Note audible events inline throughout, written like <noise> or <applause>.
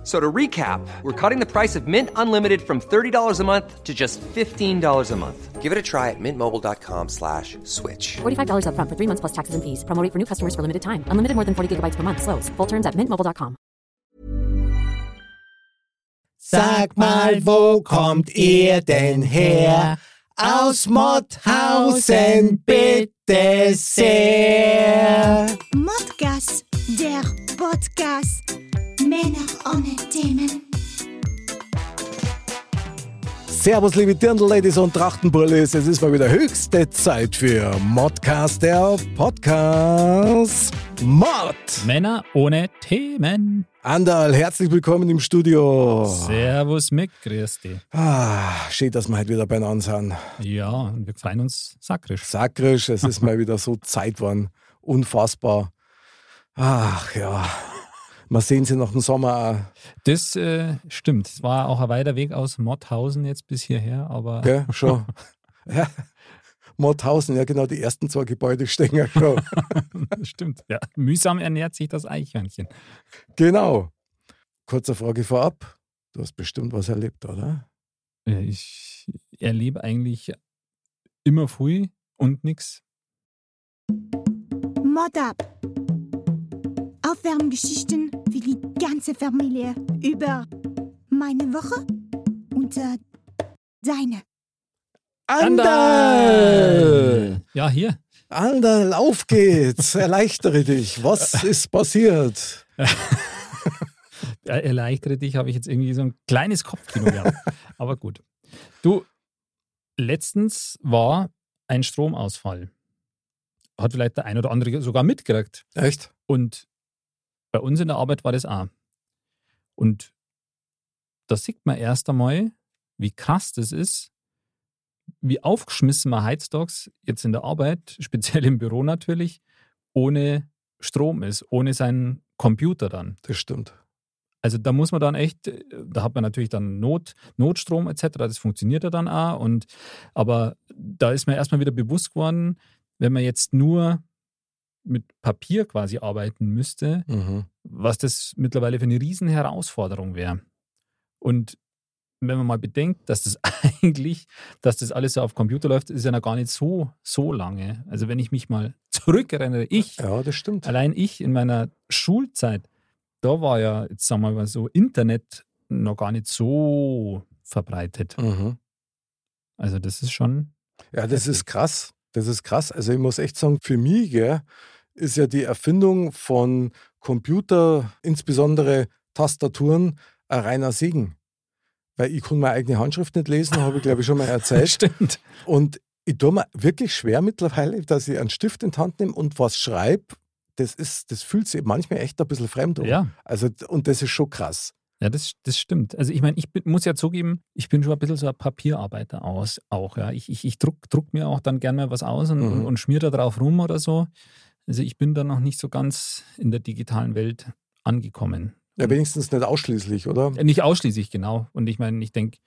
F- So to recap, we're cutting the price of Mint Unlimited from $30 a month to just $15 a month. Give it a try at mintmobile.com slash switch. $45 upfront for three months plus taxes and fees. Promo rate for new customers for limited time. Unlimited more than 40 gigabytes per month. Slows. Full terms at mintmobile.com. Sag mal, wo kommt ihr denn her? Aus Motthausen, bitte sehr. Modcast, der Podcast. Männer ohne Themen. Servus, liebe Dirndl-Ladies und Trachtenbullis. Es ist mal wieder höchste Zeit für Modcast, der Podcast. Mod! Männer ohne Themen. Andal, herzlich willkommen im Studio. Servus Mick, grüß dich. Ah, schön, dass wir heute wieder beieinander sind. Ja, und wir freuen uns sakrisch. Sakrisch, es ist <laughs> mal wieder so Zeit geworden. Unfassbar. Ach ja, wir sehen sie nach dem Sommer auch. Das äh, stimmt. Es war auch ein weiter Weg aus Motthausen jetzt bis hierher, aber Gell, <laughs> schon. ja. Mordhausen, ja genau, die ersten zwei Gebäude stehen ja schon. stimmt. Ja, mühsam ernährt sich das Eichhörnchen. genau. Kurze Frage vorab. Du hast bestimmt was erlebt, oder? Äh, Ich erlebe eigentlich immer früh und nix. Mod up. Aufwärmgeschichten für die ganze Familie über meine Woche und äh, deine. Andal! Ja, hier. Andal, auf geht's. Erleichtere dich. Was <laughs> ist passiert? <laughs> Erleichtere dich, habe ich jetzt irgendwie so ein kleines Kopfkino gehabt. <laughs> Aber gut. Du, letztens war ein Stromausfall. Hat vielleicht der ein oder andere sogar mitgekriegt. Echt? Und bei uns in der Arbeit war das auch. Und da sieht man erst einmal, wie krass das ist, wie aufgeschmissen man heutzutage jetzt in der Arbeit, <laughs> speziell im Büro natürlich, ohne Strom ist, ohne seinen Computer dann. Das stimmt. Also da muss man dann echt, äh, da hat man natürlich dann Not, Notstrom etc., das funktioniert ja dann auch. Und, aber da ist mir erstmal wieder bewusst geworden, wenn man jetzt nur mit Papier quasi arbeiten müsste, Mhm. was das mittlerweile für eine riesen Herausforderung wäre. Und wenn man mal bedenkt, dass das <laughs> eigentlich, dass das alles so auf Computer läuft, ist ja noch gar nicht so, so lange. Also wenn ich mich mal zurückerinnere, ich, Ja, das stimmt. Allein ich in meiner Schulzeit, da war ja, jetzt sagen wir mal so, Internet noch gar nicht so verbreitet. Mhm. Also das ist schon, Ja, das ist krass. Das ist krass. Also ich muss echt sagen, für mich gell, ist ja die Erfindung von Computer, insbesondere Tastaturen, ein reiner Segen. Weil ich kann meine eigene Handschrift nicht lesen, habe ich glaube ich schon mal <laughs> erzählt. stimmt. Und ich tue mir wirklich schwer mittlerweile, dass ich einen Stift in die Hand nehme und was schreibe. Das, ist, das fühlt sich manchmal echt ein bisschen fremd an. Ja, Also, und das ist schon krass. Ja das, das stimmt. Also ich meine, ich bin, muss ja zugeben, ich bin schon ein bisschen so ein Papierarbeiter aus, auch. Ja. Ich, ich, ich druck, druck mir auch dann gerne mal was aus und, Mhm. und, und schmier da drauf rum oder so. Also ich bin da noch nicht so ganz in der digitalen Welt angekommen. Ja, wenigstens nicht ausschließlich, oder? Nicht ausschließlich, genau. Und ich meine, ich denke,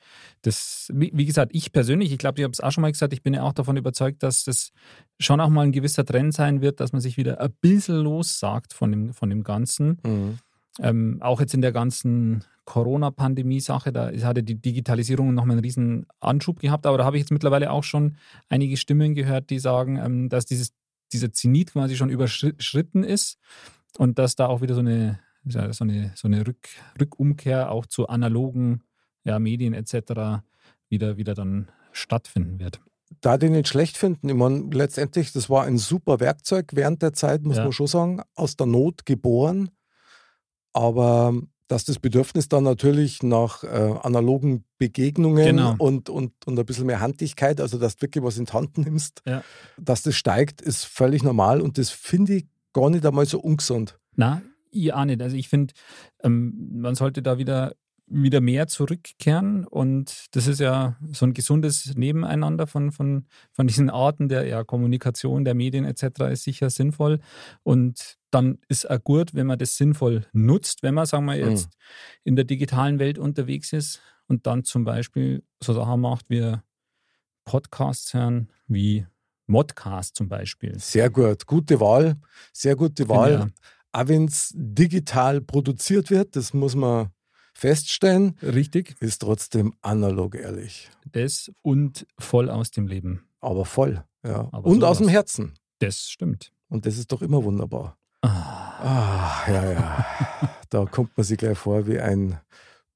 das, wie, wie gesagt, ich persönlich, ich glaube, ich habe es auch schon mal gesagt, ich bin ja auch davon überzeugt, dass das schon auch mal ein gewisser Trend sein wird, dass man sich wieder ein bisschen lossagt von dem, von dem Ganzen. Mhm. Ähm, auch jetzt in der ganzen Corona-Pandemie-Sache, da hatte die Digitalisierung nochmal einen riesen Anschub gehabt, aber da habe ich jetzt mittlerweile auch schon einige Stimmen gehört, die sagen, ähm, dass dieses, dieser Zenit quasi schon überschritten ist und dass da auch wieder so eine, so eine, so eine Rück, Rückumkehr auch zu analogen ja, Medien etc. Wieder, wieder dann stattfinden wird. da die nicht schlecht finden. Ich meine, letztendlich, das war ein super Werkzeug während der Zeit, muss Ja. man schon sagen, aus der Not geboren. Aber dass das Bedürfnis dann natürlich nach äh, analogen Begegnungen Genau. und, und, und ein bisschen mehr Handlichkeit, also dass du wirklich was in die Hand nimmst, Ja. dass das steigt, ist völlig normal und das finde ich gar nicht einmal so ungesund. Na, ich auch nicht. Also ich finde, ähm, man sollte da wieder wieder mehr zurückkehren. Und das ist ja so ein gesundes Nebeneinander von, von, von diesen Arten der ja, Kommunikation, der Medien etc. ist sicher sinnvoll. Und dann ist auch gut, wenn man das sinnvoll nutzt, wenn man, sagen wir jetzt, mhm. in der digitalen Welt unterwegs ist und dann zum Beispiel so Sachen macht wie Podcasts hören, wie Modcast zum Beispiel. Sehr gut, gute Wahl, sehr gute Wahl. Ja. Auch wenn es digital produziert wird, das muss man feststellen. Richtig. Ist trotzdem analog ehrlich. Das und voll aus dem Leben. Aber voll, ja. Aber und aus dem Herzen. Das stimmt. Und das ist doch immer wunderbar. Ah, ah ja, ja. <laughs> da kommt man sich gleich vor wie ein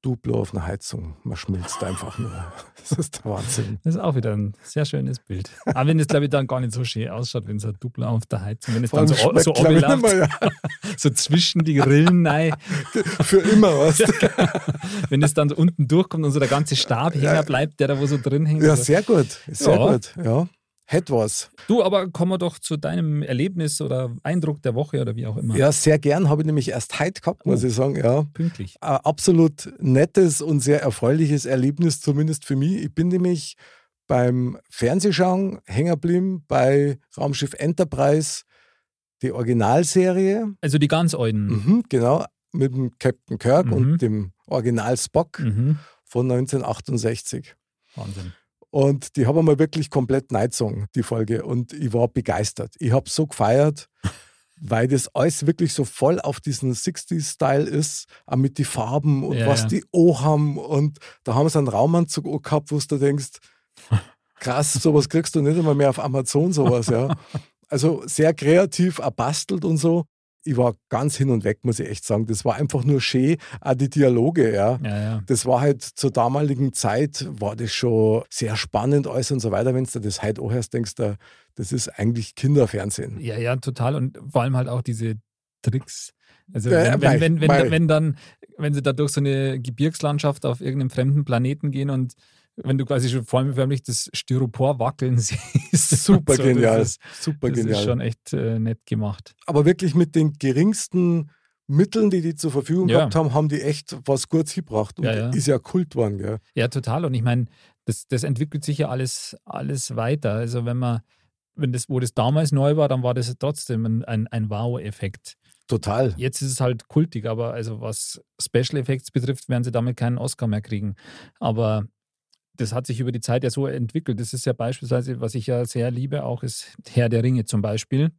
Duplo auf einer Heizung. Man schmilzt einfach nur. <laughs> Das ist der Wahnsinn. Das ist auch wieder ein sehr schönes Bild. Aber wenn es, glaube ich, dann gar nicht so schön ausschaut, wenn so ein Duplo auf der Heizung, wenn es dann so, so immer, ja. <laughs> so zwischen die Grillen nein. <laughs> Für immer was. Ja, wenn es dann so unten durchkommt und so der ganze Stab ja. hängen bleibt, der da wo so drin hängt. Ja, sehr gut. Sehr gut. Ja hätte was. Du, aber kommen wir doch zu deinem Erlebnis oder Eindruck der Woche oder wie auch immer. Ja, sehr gern. Habe ich nämlich erst heute gehabt, muss oh, ich sagen. Ja. Pünktlich. Ein absolut nettes und sehr erfreuliches Erlebnis, zumindest für mich. Ich bin nämlich beim Fernsehschauen hängen geblieben bei Raumschiff Enterprise, die Originalserie. Also die ganz alten. Mhm, genau, mit dem Captain Kirk mhm. und dem Original Spock mhm. von 1968. Wahnsinn. Und die haben wir wirklich komplett neidzogen, die Folge. Und ich war begeistert. Ich habe so gefeiert, weil das alles wirklich so voll auf diesen 60s-Style ist, auch mit den Farben und ja, was ja. die O haben. Und da haben sie einen Raumanzug gehabt, wo du denkst, krass, sowas kriegst du nicht immer mehr auf Amazon, sowas, ja. <laughs> Also sehr kreativ, erbastelt und so ich war ganz hin und weg, muss ich echt sagen. Das war einfach nur schön, auch die Dialoge, ja. ja, ja. Das war halt zur damaligen Zeit, war das schon sehr spannend alles und so weiter. Wenn du das heute auch erst denkst, da, das ist eigentlich Kinderfernsehen. Ja, ja, total. Und vor allem halt auch diese Tricks. Also wenn, wenn, wenn, wenn, wenn, dann, wenn sie da durch so eine Gebirgslandschaft auf irgendeinem fremden Planeten gehen und wenn du quasi schon vollförmig das Styropor wackeln <laughs> siehst. Super so, genial. Das ist, super das genial. ist schon echt äh, nett gemacht. Aber wirklich mit den geringsten Mitteln, die die zur Verfügung ja. gehabt haben, haben die echt was Gutes gebracht. Und ja, ja. ist ja Kult geworden. Gell? Ja, total. Und ich meine, das, das entwickelt sich ja alles, alles weiter. Also wenn man, wenn das, wo das damals neu war, dann war das trotzdem ein, ein, ein Wow-Effekt. Total. Jetzt ist es halt kultig, aber also was Special Effects betrifft, werden sie damit keinen Oscar mehr kriegen. Aber das hat sich über die Zeit ja so entwickelt. Das ist ja beispielsweise, was ich ja sehr liebe, auch ist Herr der Ringe zum Beispiel.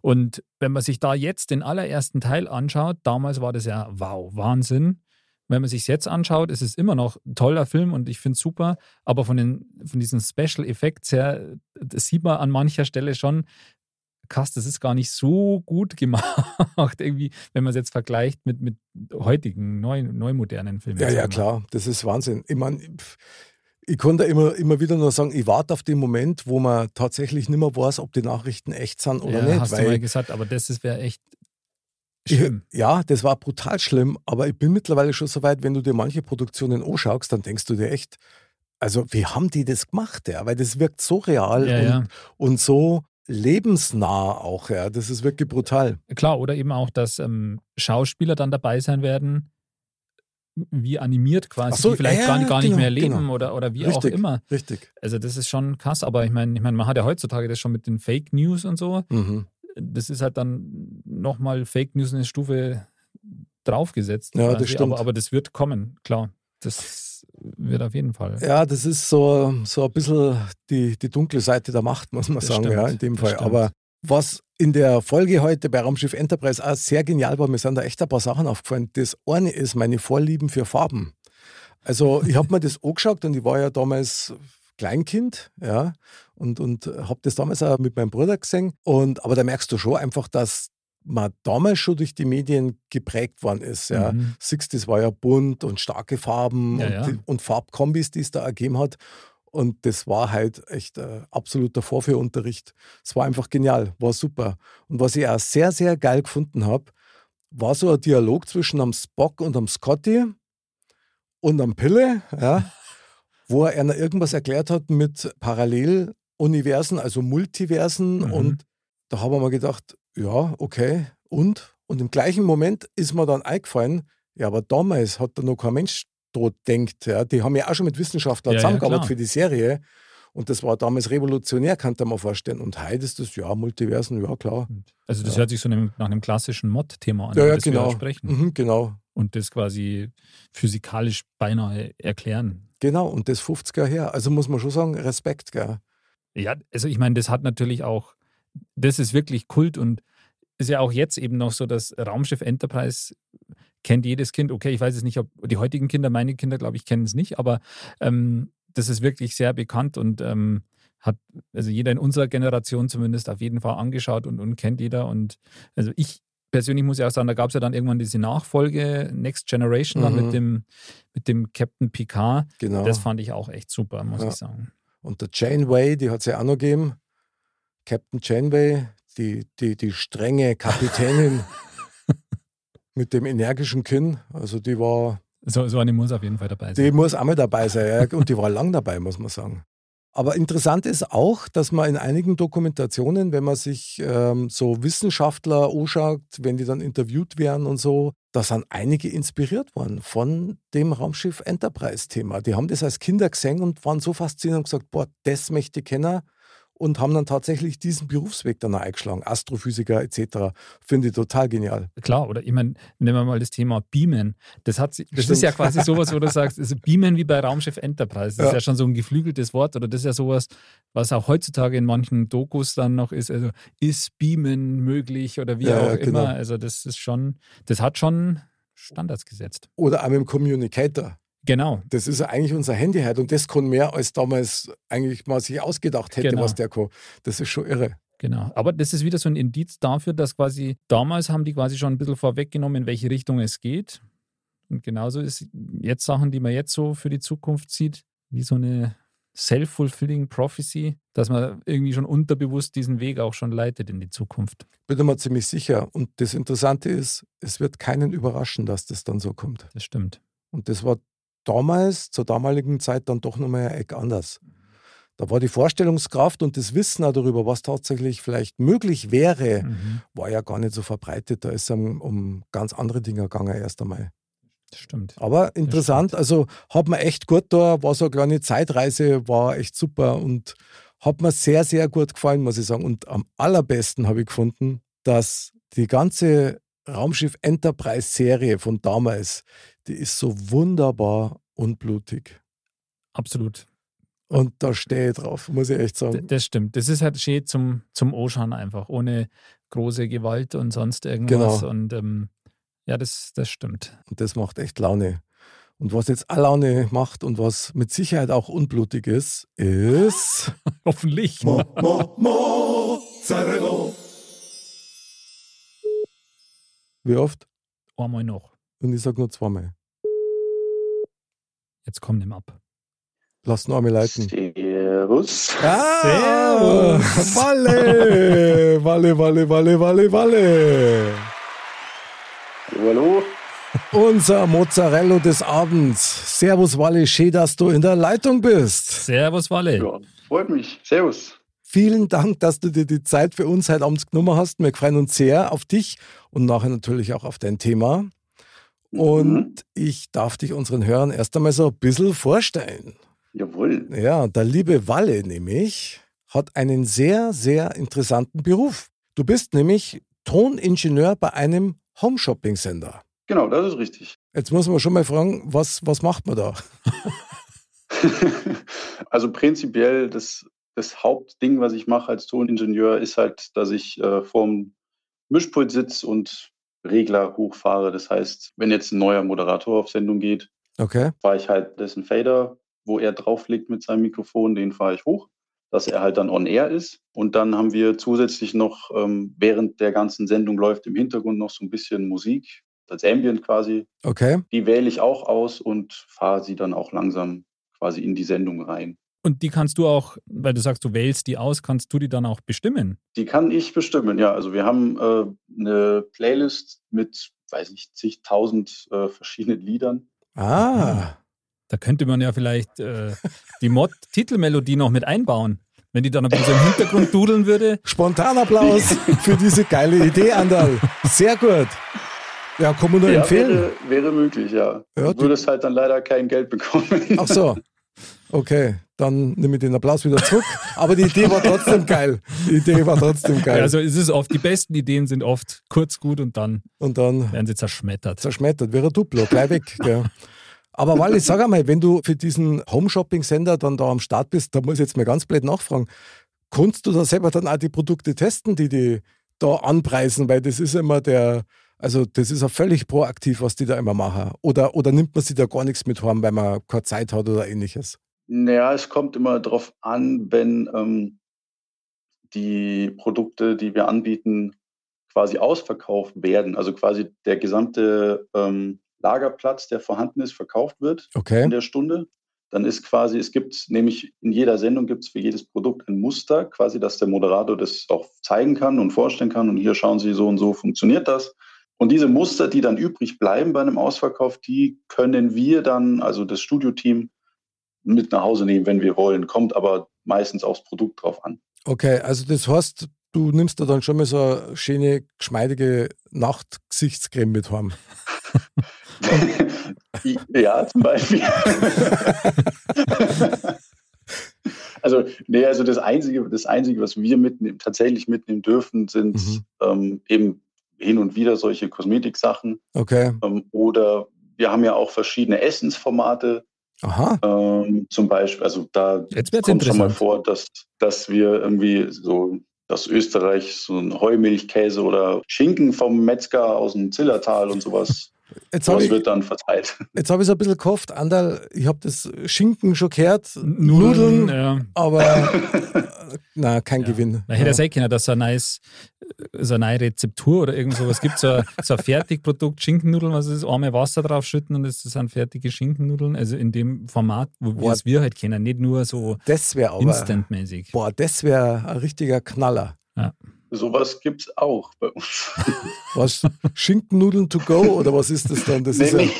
Und wenn man sich da jetzt den allerersten Teil anschaut, damals war das ja wow, Wahnsinn. Wenn man sich jetzt anschaut, ist es immer noch ein toller Film und ich finde es super. Aber von, den, von diesen Special Effects her, das sieht man an mancher Stelle schon, krass, das ist gar nicht so gut gemacht, <laughs> irgendwie, wenn man es jetzt vergleicht mit, mit heutigen, neu, neu modernen Filmen. Ja, ja, klar, das ist Wahnsinn. Ich meine, ich konnte immer, immer wieder nur sagen, ich warte auf den Moment, wo man tatsächlich nicht mehr weiß, ob die Nachrichten echt sind oder ja, nicht. Hast weil du mal gesagt, aber das wäre echt schlimm. Ich, ja, das war brutal schlimm, aber ich bin mittlerweile schon so weit, wenn du dir manche Produktionen anschaust, dann denkst du dir echt, also wie haben die das gemacht? Ja? Weil das wirkt so real ja, und, ja. und so lebensnah auch. Ja? Das ist wirklich brutal. Klar, oder eben auch, dass ähm, Schauspieler dann dabei sein werden, wie animiert quasi, so, die vielleicht ja, gar, gar nicht genau, mehr leben genau. oder, oder wie richtig, auch immer. Richtig. Also das ist schon krass, aber ich meine, ich mein, man hat ja heutzutage das schon mit den Fake News und so. Mhm. Das ist halt dann nochmal Fake News eine Stufe draufgesetzt. Ja, quasi. das stimmt. Aber, aber das wird kommen, klar. Das wird auf jeden Fall. Ja, das ist so, so ein bisschen die, die dunkle Seite der Macht, muss man das sagen, stimmt, ja, in dem Fall. Aber was in der Folge heute bei Raumschiff Enterprise auch sehr genial war, mir sind da echt ein paar Sachen aufgefallen. Das eine ist meine Vorlieben für Farben. Also <laughs> ich habe mir das angeschaut und ich war ja damals Kleinkind, ja, und, und habe das damals auch mit meinem Bruder gesehen. Und, aber da merkst du schon einfach, dass man damals schon durch die Medien geprägt worden ist. Ja. Mhm. 60s war ja bunt und starke Farben ja, und, ja. Und Farbkombis, die es da ergeben hat. Und das war halt echt äh, absoluter Vorführunterricht. Es war einfach genial, war super. Und was ich auch sehr, sehr geil gefunden habe, war so ein Dialog zwischen am Spock und am Scotty und am Pille, ja, wo er einer irgendwas erklärt hat mit Paralleluniversen, also Multiversen. Mhm. Und da haben wir mal gedacht, ja, okay, und? Und im gleichen Moment ist mir dann eingefallen, ja, aber damals hat da noch kein Mensch Astro denkt. Ja. Die haben ja auch schon mit Wissenschaftlern Ja, ja, zusammengearbeitet klar. für die Serie. Und das war damals revolutionär, kann man vorstellen. Und heute ist das, ja, Multiversen, ja klar. Also das Ja. hört sich so nach einem klassischen Mod-Thema an, Ja, ja, das wir genau. da sprechen. Mhm, genau. Und das quasi physikalisch beinahe erklären. Genau, und das 50er her. Also muss man schon sagen, Respekt, gell? Ja, also ich meine, das hat natürlich auch, das ist wirklich Kult und ist ja auch jetzt eben noch so, dass Raumschiff Enterprise kennt jedes Kind. Okay, ich weiß es nicht, ob die heutigen Kinder, meine Kinder, glaube ich, kennen es nicht, aber ähm, das ist wirklich sehr bekannt und ähm, hat also jeder in unserer Generation zumindest auf jeden Fall angeschaut und, und kennt jeder. Und also ich persönlich muss ja auch sagen, da gab es ja dann irgendwann diese Nachfolge Next Generation dann Mhm. mit dem mit dem Captain Picard. Genau. Das fand ich auch echt super, muss Ja. ich sagen. Und der Janeway, die hat es ja auch noch gegeben. Captain Janeway, die, die, die strenge Kapitänin <laughs> mit dem energischen Kinn. Also die war, So, so eine muss auf jeden Fall dabei sein. die muss auch mal dabei sein. Ja. Und die war lang dabei, muss man sagen. Aber interessant ist auch, dass man in einigen Dokumentationen, wenn man sich ähm, so Wissenschaftler anschaut, wenn die dann interviewt werden und so, da sind einige inspiriert worden von dem Raumschiff Enterprise-Thema. Die haben das als Kinder gesehen und waren so fasziniert und gesagt, boah, das möchte ich kennen und haben dann tatsächlich diesen Berufsweg dann eingeschlagen. Astrophysiker etc. Finde ich total genial. Klar, oder ich meine, nehmen wir mal das Thema Beamen. Das, hat, das ist ja quasi <laughs> sowas, wo du sagst, also Beamen wie bei Raumschiff Enterprise. Das ist Ja. ja schon so ein geflügeltes Wort oder das ist ja sowas, was auch heutzutage in manchen Dokus dann noch ist. Also ist Beamen möglich oder wie Ja, auch ja, genau. immer. Also das ist schon, das hat schon Standards gesetzt. Oder auch mit dem Communicator. Genau. Das ist ja eigentlich unser Handy heute und das kann mehr als damals eigentlich mal sich ausgedacht hätte, Genau. was der kann. Das ist schon irre. Genau. Aber das ist wieder so ein Indiz dafür, dass quasi damals haben die quasi schon ein bisschen vorweggenommen, in welche Richtung es geht. Und genauso ist jetzt Sachen, die man jetzt so für die Zukunft sieht, wie so eine self-fulfilling prophecy, dass man irgendwie schon unterbewusst diesen Weg auch schon leitet in die Zukunft. Bin ich mir ziemlich sicher. Und das Interessante ist, es wird keinen überraschen, dass das dann so kommt. Das stimmt. Und das war damals, zur damaligen Zeit, dann doch nochmal ein Eck anders. Da war die Vorstellungskraft und das Wissen auch darüber, was tatsächlich vielleicht möglich wäre, Mhm. war ja gar nicht so verbreitet. Da ist es um, um ganz andere Dinge gegangen erst einmal. Das stimmt. Aber interessant, also hat mir echt gut da, war so eine kleine Zeitreise, war echt super und hat mir sehr, sehr gut gefallen, muss ich sagen. Und am allerbesten habe ich gefunden, dass die ganze Raumschiff Enterprise-Serie von damals, die ist so wunderbar unblutig. Absolut. Und da stehe ich drauf, muss ich echt sagen. das stimmt. Das ist halt schön zum, zum Anschauen einfach, ohne große Gewalt und sonst irgendwas. Genau. Und ähm, ja, das, das stimmt. Und das macht echt Laune. Und was jetzt auch Laune macht und was mit Sicherheit auch unblutig ist, ist. <laughs> Hoffentlich. Wie oft? Einmal noch. Und ich sage nur zweimal. Jetzt komm nimm ab. Lass nur einmal leiten. Servus. Ah, <laughs> Walle! Walle, Walle, Walle, Walle, Walle! Hallo, hallo. Unser Mozzarella des Abends. Servus, Walle, schön, dass du in der Leitung bist. Servus, Walle. Ja, freut mich. Servus. Vielen Dank, dass du dir die Zeit für uns heute Abend genommen hast. Wir freuen uns sehr auf dich und nachher natürlich auch auf dein Thema. Und Mhm. ich darf dich unseren Hörern erst einmal so ein bisschen vorstellen. Jawohl. Ja, der liebe Walle nämlich hat einen sehr, sehr interessanten Beruf. Du bist nämlich Toningenieur bei einem Home-Shopping-Sender. Genau, das ist richtig. Jetzt muss man schon mal fragen, was, was macht man da? <laughs> also prinzipiell das, das Hauptding, was ich mache als Toningenieur, ist halt, dass ich äh, vorm Mischpult sitze und Regler hochfahre. Das heißt, wenn jetzt ein neuer Moderator auf Sendung geht, Okay, fahre ich halt dessen Fader, wo er drauflegt mit seinem Mikrofon, den fahre ich hoch, dass er halt dann on air ist. Und dann haben wir zusätzlich noch, ähm, während der ganzen Sendung läuft im Hintergrund noch so ein bisschen Musik, als Ambient quasi. okay. Die wähle ich auch aus und fahre sie dann auch langsam quasi in die Sendung rein. Und die kannst du auch, weil du sagst, du wählst die aus, kannst du die dann auch bestimmen? Die kann ich bestimmen, ja. Also wir haben äh, eine Playlist mit, weiß nicht, zigtausend äh, verschiedenen Liedern. Ah, Da könnte man ja vielleicht äh, die Mod-Titelmelodie <laughs> noch mit einbauen. Wenn die dann ein bisschen im Hintergrund dudeln würde. Spontanapplaus für diese geile Idee, Andal. Sehr gut. Ja, kann man nur Ja, empfehlen. wäre, wäre möglich, ja. Ja, du würdest halt dann leider kein Geld bekommen. Ach so. <laughs> Okay, dann nehme ich den Applaus wieder zurück. Aber die Idee war trotzdem geil. Die Idee war trotzdem geil. Also es ist oft, die besten Ideen sind oft kurz gut und dann Und dann werden sie zerschmettert. zerschmettert, wäre Duplo, gleich weg. Gell. Aber Wally, sag einmal, wenn du für diesen Home-Shopping-Sender dann da am Start bist, da muss ich jetzt mal ganz blöd nachfragen, kannst du da selber dann auch die Produkte testen, die die da anpreisen? Weil das ist immer der, also das ist ja völlig proaktiv, was die da immer machen. Oder, oder nimmt man sich da gar nichts mit heim, weil man keine Zeit hat oder ähnliches? Naja, es kommt immer darauf an, wenn ähm, die Produkte, die wir anbieten, quasi ausverkauft werden. Also quasi der gesamte ähm, Lagerplatz, der vorhanden ist, verkauft wird Okay. in der Stunde. Dann ist quasi, es gibt nämlich in jeder Sendung gibt es für jedes Produkt ein Muster, quasi, dass der Moderator das auch zeigen kann und vorstellen kann. Und hier schauen Sie, so und so funktioniert das. Und diese Muster, die dann übrig bleiben bei einem Ausverkauf, die können wir dann, also das Studioteam, mit nach Hause nehmen, wenn wir wollen. Kommt aber meistens aufs Produkt drauf an. Okay, also das heißt, du nimmst da dann schon mal so eine schöne, geschmeidige Nachtgesichtscreme mit heim. <laughs> ja, zum Beispiel. <laughs> also, nee, also das Einzige, das Einzige, was wir mitnehmen, tatsächlich mitnehmen dürfen, sind Mhm. ähm, eben hin und wieder solche Kosmetiksachen. Okay. Ähm, oder wir haben ja auch verschiedene Essensformate. Aha. Ähm, zum Beispiel, also da kommt schon mal vor, dass, dass wir irgendwie so, dass Österreich so ein Heumilchkäse oder Schinken vom Metzger aus dem Zillertal und sowas, Jetzt habe sowas ich, wird dann verteilt. <laughs> jetzt hab ich so ein bisschen gehofft, Andal, ich habe das Schinken schon gehört, Nudeln, Nudeln, ja. aber <laughs> äh, na, kein Gewinn. Da hätte er ja. sagen können, dass neues, so eine neue Rezeptur oder irgend sowas gibt. So ein, so ein Fertigprodukt, Schinkennudeln, was ist, einmal Wasser draufschütten und es sind fertige Schinkennudeln. Also in dem Format, wo es wir halt kennen, nicht nur so Das instantmäßig. boah, das wäre ein richtiger Knaller. Sowas gibt es auch bei uns. <laughs> Was, Schinkennudeln to go oder was ist das dann? Das nee, ist ja, nee,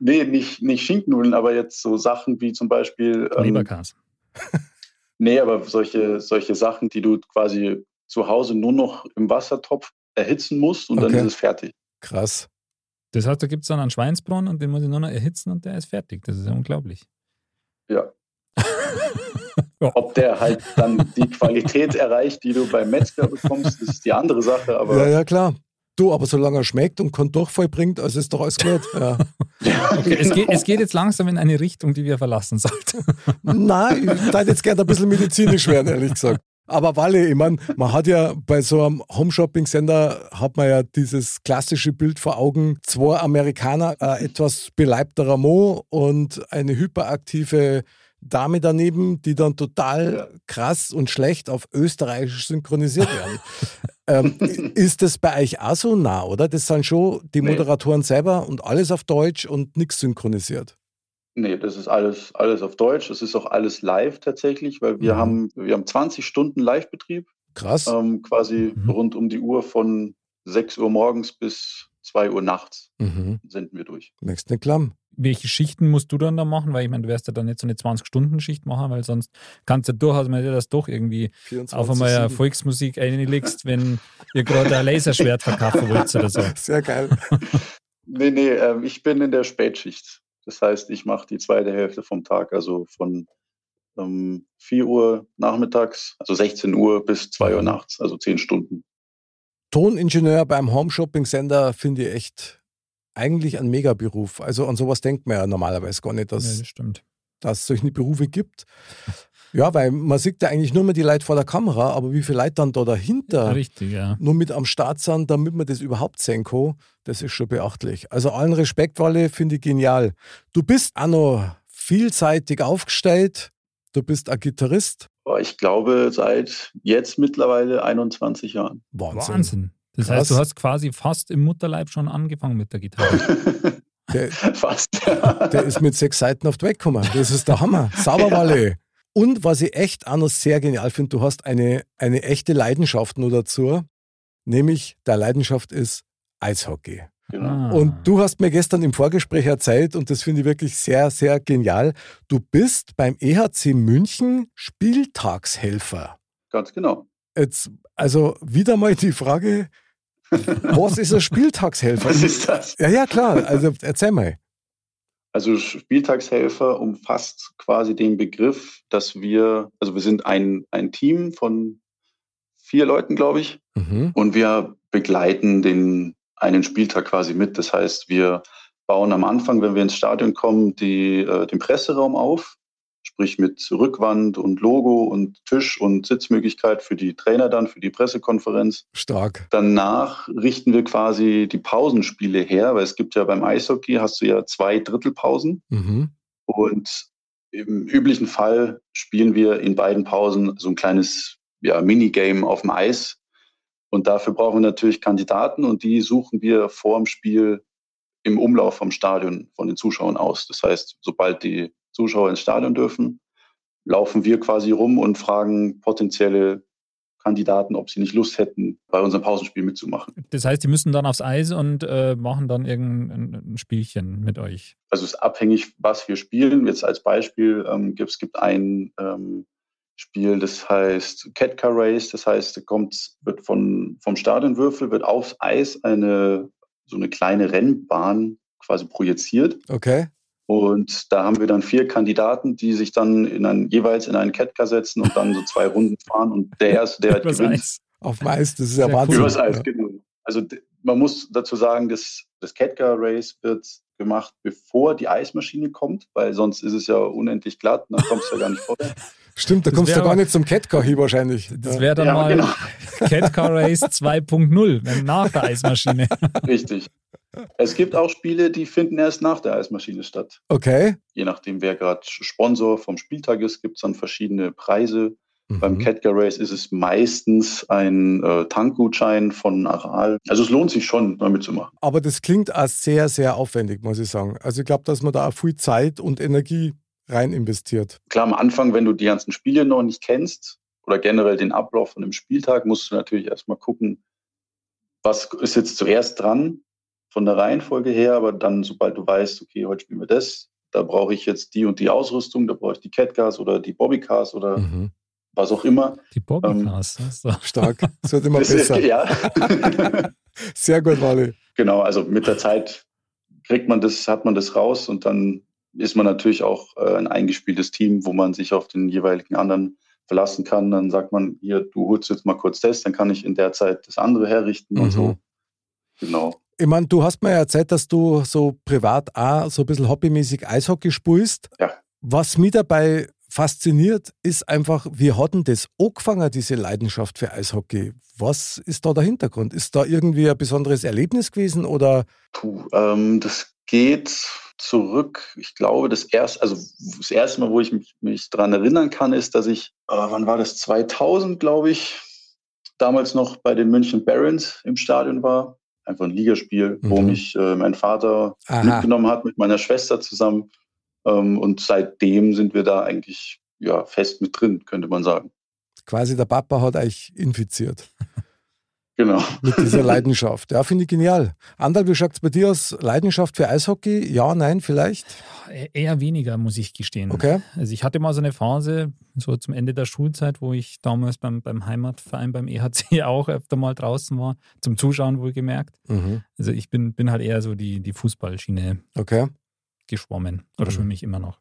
nee, nicht, nicht Schinkennudeln, aber jetzt so Sachen wie zum Beispiel. Ähm, Leberkas. <laughs> nee, aber solche, solche Sachen, die du quasi zu Hause nur noch im Wassertopf erhitzen musst und Okay. dann ist es fertig. krass. Das heißt, da gibt es dann einen Schweinsbraten und den muss ich nur noch erhitzen und der ist fertig. Das ist ja unglaublich. Ja. <laughs> Ja. Ob der halt dann die Qualität erreicht, die du beim Metzger bekommst, ist die andere Sache. Aber Ja, ja, klar. Du, aber solange er schmeckt und keinen Durchfall bringt, also ist doch alles gut. Ja. <laughs> Okay, es, geht, es geht jetzt langsam in eine Richtung, die wir verlassen sollten. <laughs> Nein, ich würde jetzt gerne ein bisschen medizinisch werden, ehrlich gesagt. Aber Walle, ich meine, man hat ja bei so einem Home-Shopping-Sender hat man ja dieses klassische Bild vor Augen. Zwei Amerikaner, ein etwas beleibterer Mo und eine hyperaktive Dame daneben, die dann total krass und schlecht auf Österreichisch synchronisiert werden. <laughs> ähm, ist das bei euch auch so nah, oder? Das sind schon die Nee. Moderatoren selber und alles auf Deutsch und nichts synchronisiert. nee, das ist alles, alles auf Deutsch. Das ist auch alles live tatsächlich, weil wir Mhm. haben, wir haben 20 Stunden Live-Betrieb, Krass. ähm, quasi Mhm. rund um die Uhr von 6 Uhr morgens bis 2 Uhr nachts Mhm. senden wir durch. Nicht klamm. Welche Schichten musst du dann da machen? Weil ich meine, du wirst ja dann nicht so eine 20-Stunden-Schicht machen, weil sonst kannst du durchaus mal das doch irgendwie auf einmal ja 24/7. Volksmusik einlegst, wenn ihr gerade ein Laserschwert verkaufen wollt oder so. <laughs> Sehr geil. <laughs> Nee, nee, ähm, ich bin in der Spätschicht. Das heißt, ich mache die zweite Hälfte vom Tag, also von ähm, 4 Uhr nachmittags, also 16 Uhr bis 2 Uhr nachts, also 10 Stunden. Toningenieur beim Home-Shopping-Sender finde ich echt eigentlich ein Megaberuf. Also an sowas denkt man ja normalerweise gar nicht, Ja, dass, das stimmt. dass es solche Berufe gibt. Ja, weil man sieht ja eigentlich nur mehr die Leute vor der Kamera, aber wie viele Leute dann da dahinter Richtig, ja. nur mit am Start sind, damit man das überhaupt sehen kann, das ist schon beachtlich. Also allen Respekt, Walle, finde ich genial. Du bist auch noch vielseitig aufgestellt. Du bist ein Gitarrist. Aber ich glaube, seit jetzt mittlerweile 21 Jahren. Wahnsinn. Wahnsinn. Das Krass. heißt, du hast quasi fast im Mutterleib schon angefangen mit der Gitarre. <laughs> Der, <laughs> Fast. Der ist mit sechs Seiten auf die Weg gekommen. Das ist der Hammer. Sauberwalle. Und was ich echt auch noch sehr genial finde, du hast eine, eine echte Leidenschaft nur dazu, nämlich der Leidenschaft ist Eishockey. genau. Ah. Und du hast mir gestern im Vorgespräch erzählt, und das finde ich wirklich sehr, sehr genial, du bist beim EHC München Spieltagshelfer. Ganz genau. Jetzt, also wieder mal die Frage, Was ist ein Spieltagshelfer? Was ist das? Ja, ja, klar. Also erzähl mal. Also Spieltagshelfer umfasst quasi den Begriff, dass wir, also wir sind ein, ein Team von vier Leuten, glaube ich, Mhm. und wir begleiten den einen Spieltag quasi mit. Das heißt, wir bauen am Anfang, wenn wir ins Stadion kommen, die, äh, den Presseraum auf, sprich mit Rückwand und Logo und Tisch und Sitzmöglichkeit für die Trainer dann, für die Pressekonferenz. Stark. Danach richten wir quasi die Pausenspiele her, weil es gibt ja beim Eishockey hast du ja zwei Drittelpausen Mhm. und im üblichen Fall spielen wir in beiden Pausen so ein kleines ja, Minigame auf dem Eis. Und dafür brauchen wir natürlich Kandidaten und die suchen wir vor dem Spiel im Umlauf vom Stadion von den Zuschauern aus. Das heißt, sobald die Zuschauer ins Stadion dürfen, laufen wir quasi rum und fragen potenzielle Kandidaten, ob sie nicht Lust hätten, bei unserem Pausenspiel mitzumachen. Das heißt, die müssen dann aufs Eis und äh, machen dann irgendein ein Spielchen mit euch. Also es ist abhängig, was wir spielen. Jetzt als Beispiel ähm, gibt es gibt ein ähm, Spiel, das heißt Cat Car Race. Das heißt, da kommt, wird von, vom Stadionwürfel wird aufs Eis eine so eine kleine Rennbahn quasi projiziert. Okay. Und da haben wir dann vier Kandidaten, die sich dann in ein, jeweils in einen Catcar setzen und dann so zwei Runden fahren. Und der Erste, der halt Übers gewinnt, Eis. Auf dem Eis, das ist ja. Wahnsinn. Übers Eis, genau. Also man muss dazu sagen, dass das Catcar Race wird gemacht, bevor die Eismaschine kommt, weil sonst ist es ja unendlich glatt und dann kommst du ja gar nicht vorher. <laughs> Stimmt, da Das kommst du gar nicht zum Catcar hin wahrscheinlich. Das wäre dann Ja, mal genau. Cat Car Race 2.0, wenn nach der Eismaschine. Richtig. Es gibt auch Spiele, die finden erst nach der Eismaschine statt. Okay. Je nachdem, wer gerade Sponsor vom Spieltag ist, gibt es dann verschiedene Preise. Beim Mhm. Catcar Race ist es meistens ein äh, Tankgutschein von Aral. Also es lohnt sich schon, da mitzumachen. Aber das klingt auch sehr, sehr aufwendig, muss ich sagen. Also ich glaube, dass man da auch viel Zeit und Energie rein investiert. Klar, am Anfang, wenn du die ganzen Spiele noch nicht kennst oder generell den Ablauf von einem Spieltag, musst du natürlich erstmal gucken, was ist jetzt zuerst dran von der Reihenfolge her, aber dann, sobald du weißt, okay, heute spielen wir das, da brauche ich jetzt die und die Ausrüstung, da brauche ich die Catcars oder die Bobbycars oder Mhm. was auch immer. Die Bobbycars. das ist doch- Stark. <laughs> Das wird immer besser. ja. <laughs> Sehr gut, Wally. genau, also mit der Zeit kriegt man das, hat man das raus und dann ist man natürlich auch äh, ein eingespieltes Team, wo man sich auf den jeweiligen anderen verlassen kann. Dann sagt man, hier, du holst jetzt mal kurz das, dann kann ich in der Zeit das andere herrichten und Mhm. so. Genau. Ich meine, du hast mir ja erzählt, dass du so privat auch so ein bisschen hobbymäßig Eishockey spielst. Ja. Was mich dabei fasziniert, ist einfach, wie hat denn das angefangen, diese Leidenschaft für Eishockey? Was ist da der Hintergrund? Ist da irgendwie ein besonderes Erlebnis gewesen oder? Puh, ähm, das geht zurück. Ich glaube, das erste, also das erste Mal, wo ich mich, mich daran erinnern kann, ist, dass ich, äh, wann war das? 2000, glaube ich, damals noch bei den München Barons im Stadion war. Einfach ein Ligaspiel, wo Mhm. mich äh, mein Vater Aha. mitgenommen hat mit meiner Schwester zusammen. Ähm, und seitdem sind wir da eigentlich ja, fest mit drin, könnte man sagen. Quasi der Papa hat euch infiziert <laughs> Genau. mit dieser Leidenschaft. Ja, finde ich genial. Andal, wie schaut es bei dir aus? Leidenschaft für Eishockey? Ja, nein, vielleicht? E- Eher weniger, muss ich gestehen. Okay. Also ich hatte mal so eine Phase, so zum Ende der Schulzeit, wo ich damals beim, beim Heimatverein, beim EHC <laughs> auch öfter mal draußen war, zum Zuschauen wohlgemerkt. Mhm. Also ich bin, bin halt eher so die, die Fußballschiene Okay. geschwommen oder Mhm. schwimme ich immer noch.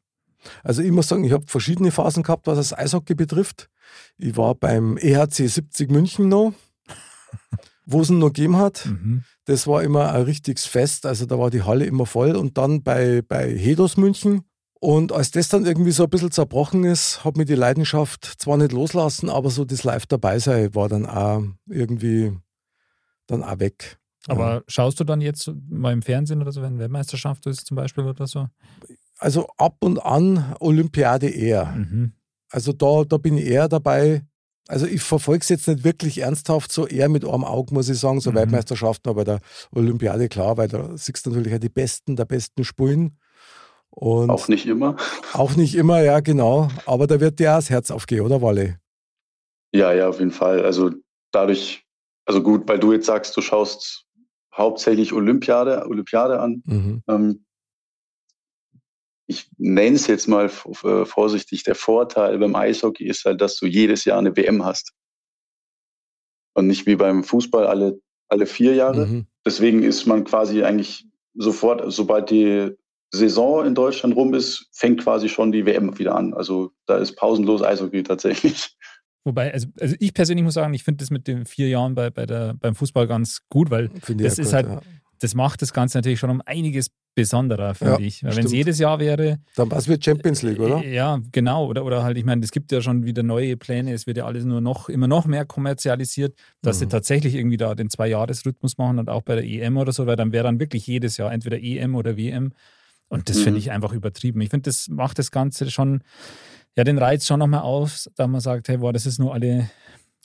Also ich muss sagen, ich habe verschiedene Phasen gehabt, was das Eishockey betrifft. Ich war beim EHC 70 München noch, wo es ihn noch gegeben hat. Mhm. Das war immer ein richtiges Fest, also da war die Halle immer voll. Und dann bei, bei Hedos München. Und als das dann irgendwie so ein bisschen zerbrochen ist, hat mir die Leidenschaft zwar nicht loslassen, aber so das Live dabei sein war dann auch irgendwie dann auch weg. Aber schaust du dann jetzt mal im Fernsehen oder so, wenn Weltmeisterschaft ist zum Beispiel oder so? Also ab und an Olympiade eher. Mhm. Also da, da bin ich eher dabei. Also ich verfolge es jetzt nicht wirklich ernsthaft, so eher mit einem Auge, muss ich sagen, so Mhm. Weltmeisterschaften, aber der Olympiade klar, weil da siehst du natürlich auch die Besten der Besten spielen. Und Auch nicht immer. auch nicht immer, ja genau, aber da wird dir auch das Herz aufgehen, oder Walle? Ja, ja, auf jeden Fall. Also dadurch, also gut, weil du jetzt sagst, du schaust hauptsächlich Olympiade, Olympiade an. Mhm. Ähm, ich nenne es jetzt mal äh, vorsichtig, der Vorteil beim Eishockey ist halt, dass du jedes Jahr eine WM hast. Und nicht wie beim Fußball alle, alle vier Jahre. Mhm. Deswegen ist man quasi eigentlich sofort, sobald die Saison in Deutschland rum ist, fängt quasi schon die WM wieder an. Also da ist pausenlos Eishockey tatsächlich. Wobei, also, also ich persönlich muss sagen, ich finde das mit den vier Jahren bei, bei der, beim Fußball ganz gut, weil Finde ich das ja ist gut, halt, ja. Das macht das Ganze natürlich schon um einiges besonderer, finde Ja, ich. Weil wenn es jedes Jahr wäre, Dann war es wie Champions League, oder? Äh, Ja, genau. Oder, oder halt, ich meine, es gibt ja schon wieder neue Pläne, es wird ja alles nur noch, immer noch mehr kommerzialisiert, dass sie Mhm. tatsächlich irgendwie da den Zwei-Jahres-Rhythmus machen und auch bei der EM oder so, weil dann wäre dann wirklich jedes Jahr entweder EM oder WM. Und das Mhm. finde ich einfach übertrieben. Ich finde, das macht das Ganze schon, ja, den Reiz schon nochmal aus, da man sagt, hey, boah, das ist nur alle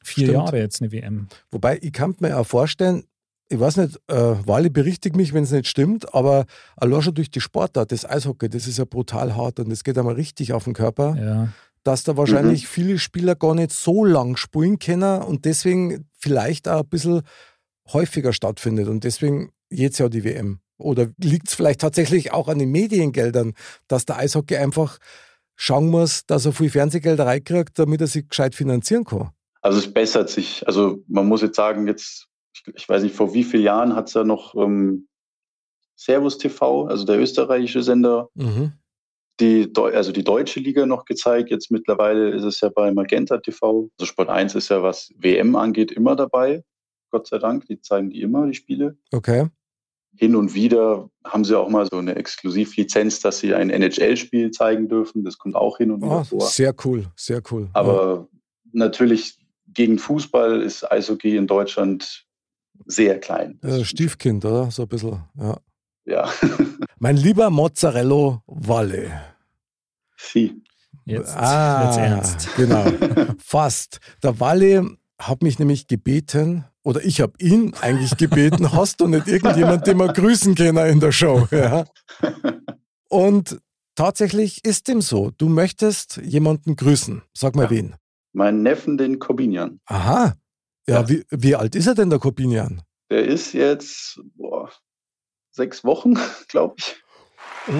vier Stimmt. Jahre jetzt eine WM. Wobei, ich kann mir auch vorstellen, ich weiß nicht, äh, Wally berichtigt mich, wenn es nicht stimmt, aber allein schon durch die Sportart, das Eishockey, das ist ja brutal hart und das geht einmal richtig auf den Körper, Ja. dass da wahrscheinlich viele Spieler gar nicht so lang spielen können und deswegen vielleicht auch ein bisschen häufiger stattfindet und deswegen jetzt ja die WM. Oder liegt es vielleicht tatsächlich auch an den Mediengeldern, dass der Eishockey einfach schauen muss, dass er viel Fernsehgelder reinkriegt, damit er sich gescheit finanzieren kann? Also es bessert sich. Also man muss jetzt sagen, jetzt, ich, weiß nicht, vor wie vielen Jahren hat es ja noch ähm, Servus TV, also der österreichische Sender, Mhm. die, Deu- also die deutsche Liga noch gezeigt. Jetzt mittlerweile ist es ja bei Magenta TV. Also Sport 1 ist ja, was WM angeht, immer dabei. Gott sei Dank, die zeigen die immer, die Spiele. Okay. Hin und wieder haben sie auch mal so eine Exklusivlizenz, dass sie ein NHL-Spiel zeigen dürfen. Das kommt auch hin und wieder Oh, vor. sehr cool, sehr cool. Aber natürlich gegen Fußball ist Eishockey in Deutschland sehr klein. ja, Stiefkind, oder? So ein bisschen. Ja. Ja, <laughs> Mein lieber Mozzarella Walle. sie. Jetzt ah, wird's ernst. Genau. <laughs> Fast. Der Walle hat mich nämlich gebeten, oder ich habe ihn eigentlich gebeten, <laughs> hast du nicht irgendjemand, den wir grüßen können in der Show? Ja. Und tatsächlich ist dem so. Du möchtest jemanden grüßen. Sag mal Ja. wen. Mein Neffen, den Corbinian. Aha. Ja, Ja. Wie, wie alt ist er denn, der Corbinian? Der ist jetzt boah, sechs Wochen, <laughs> glaube ich. Oh.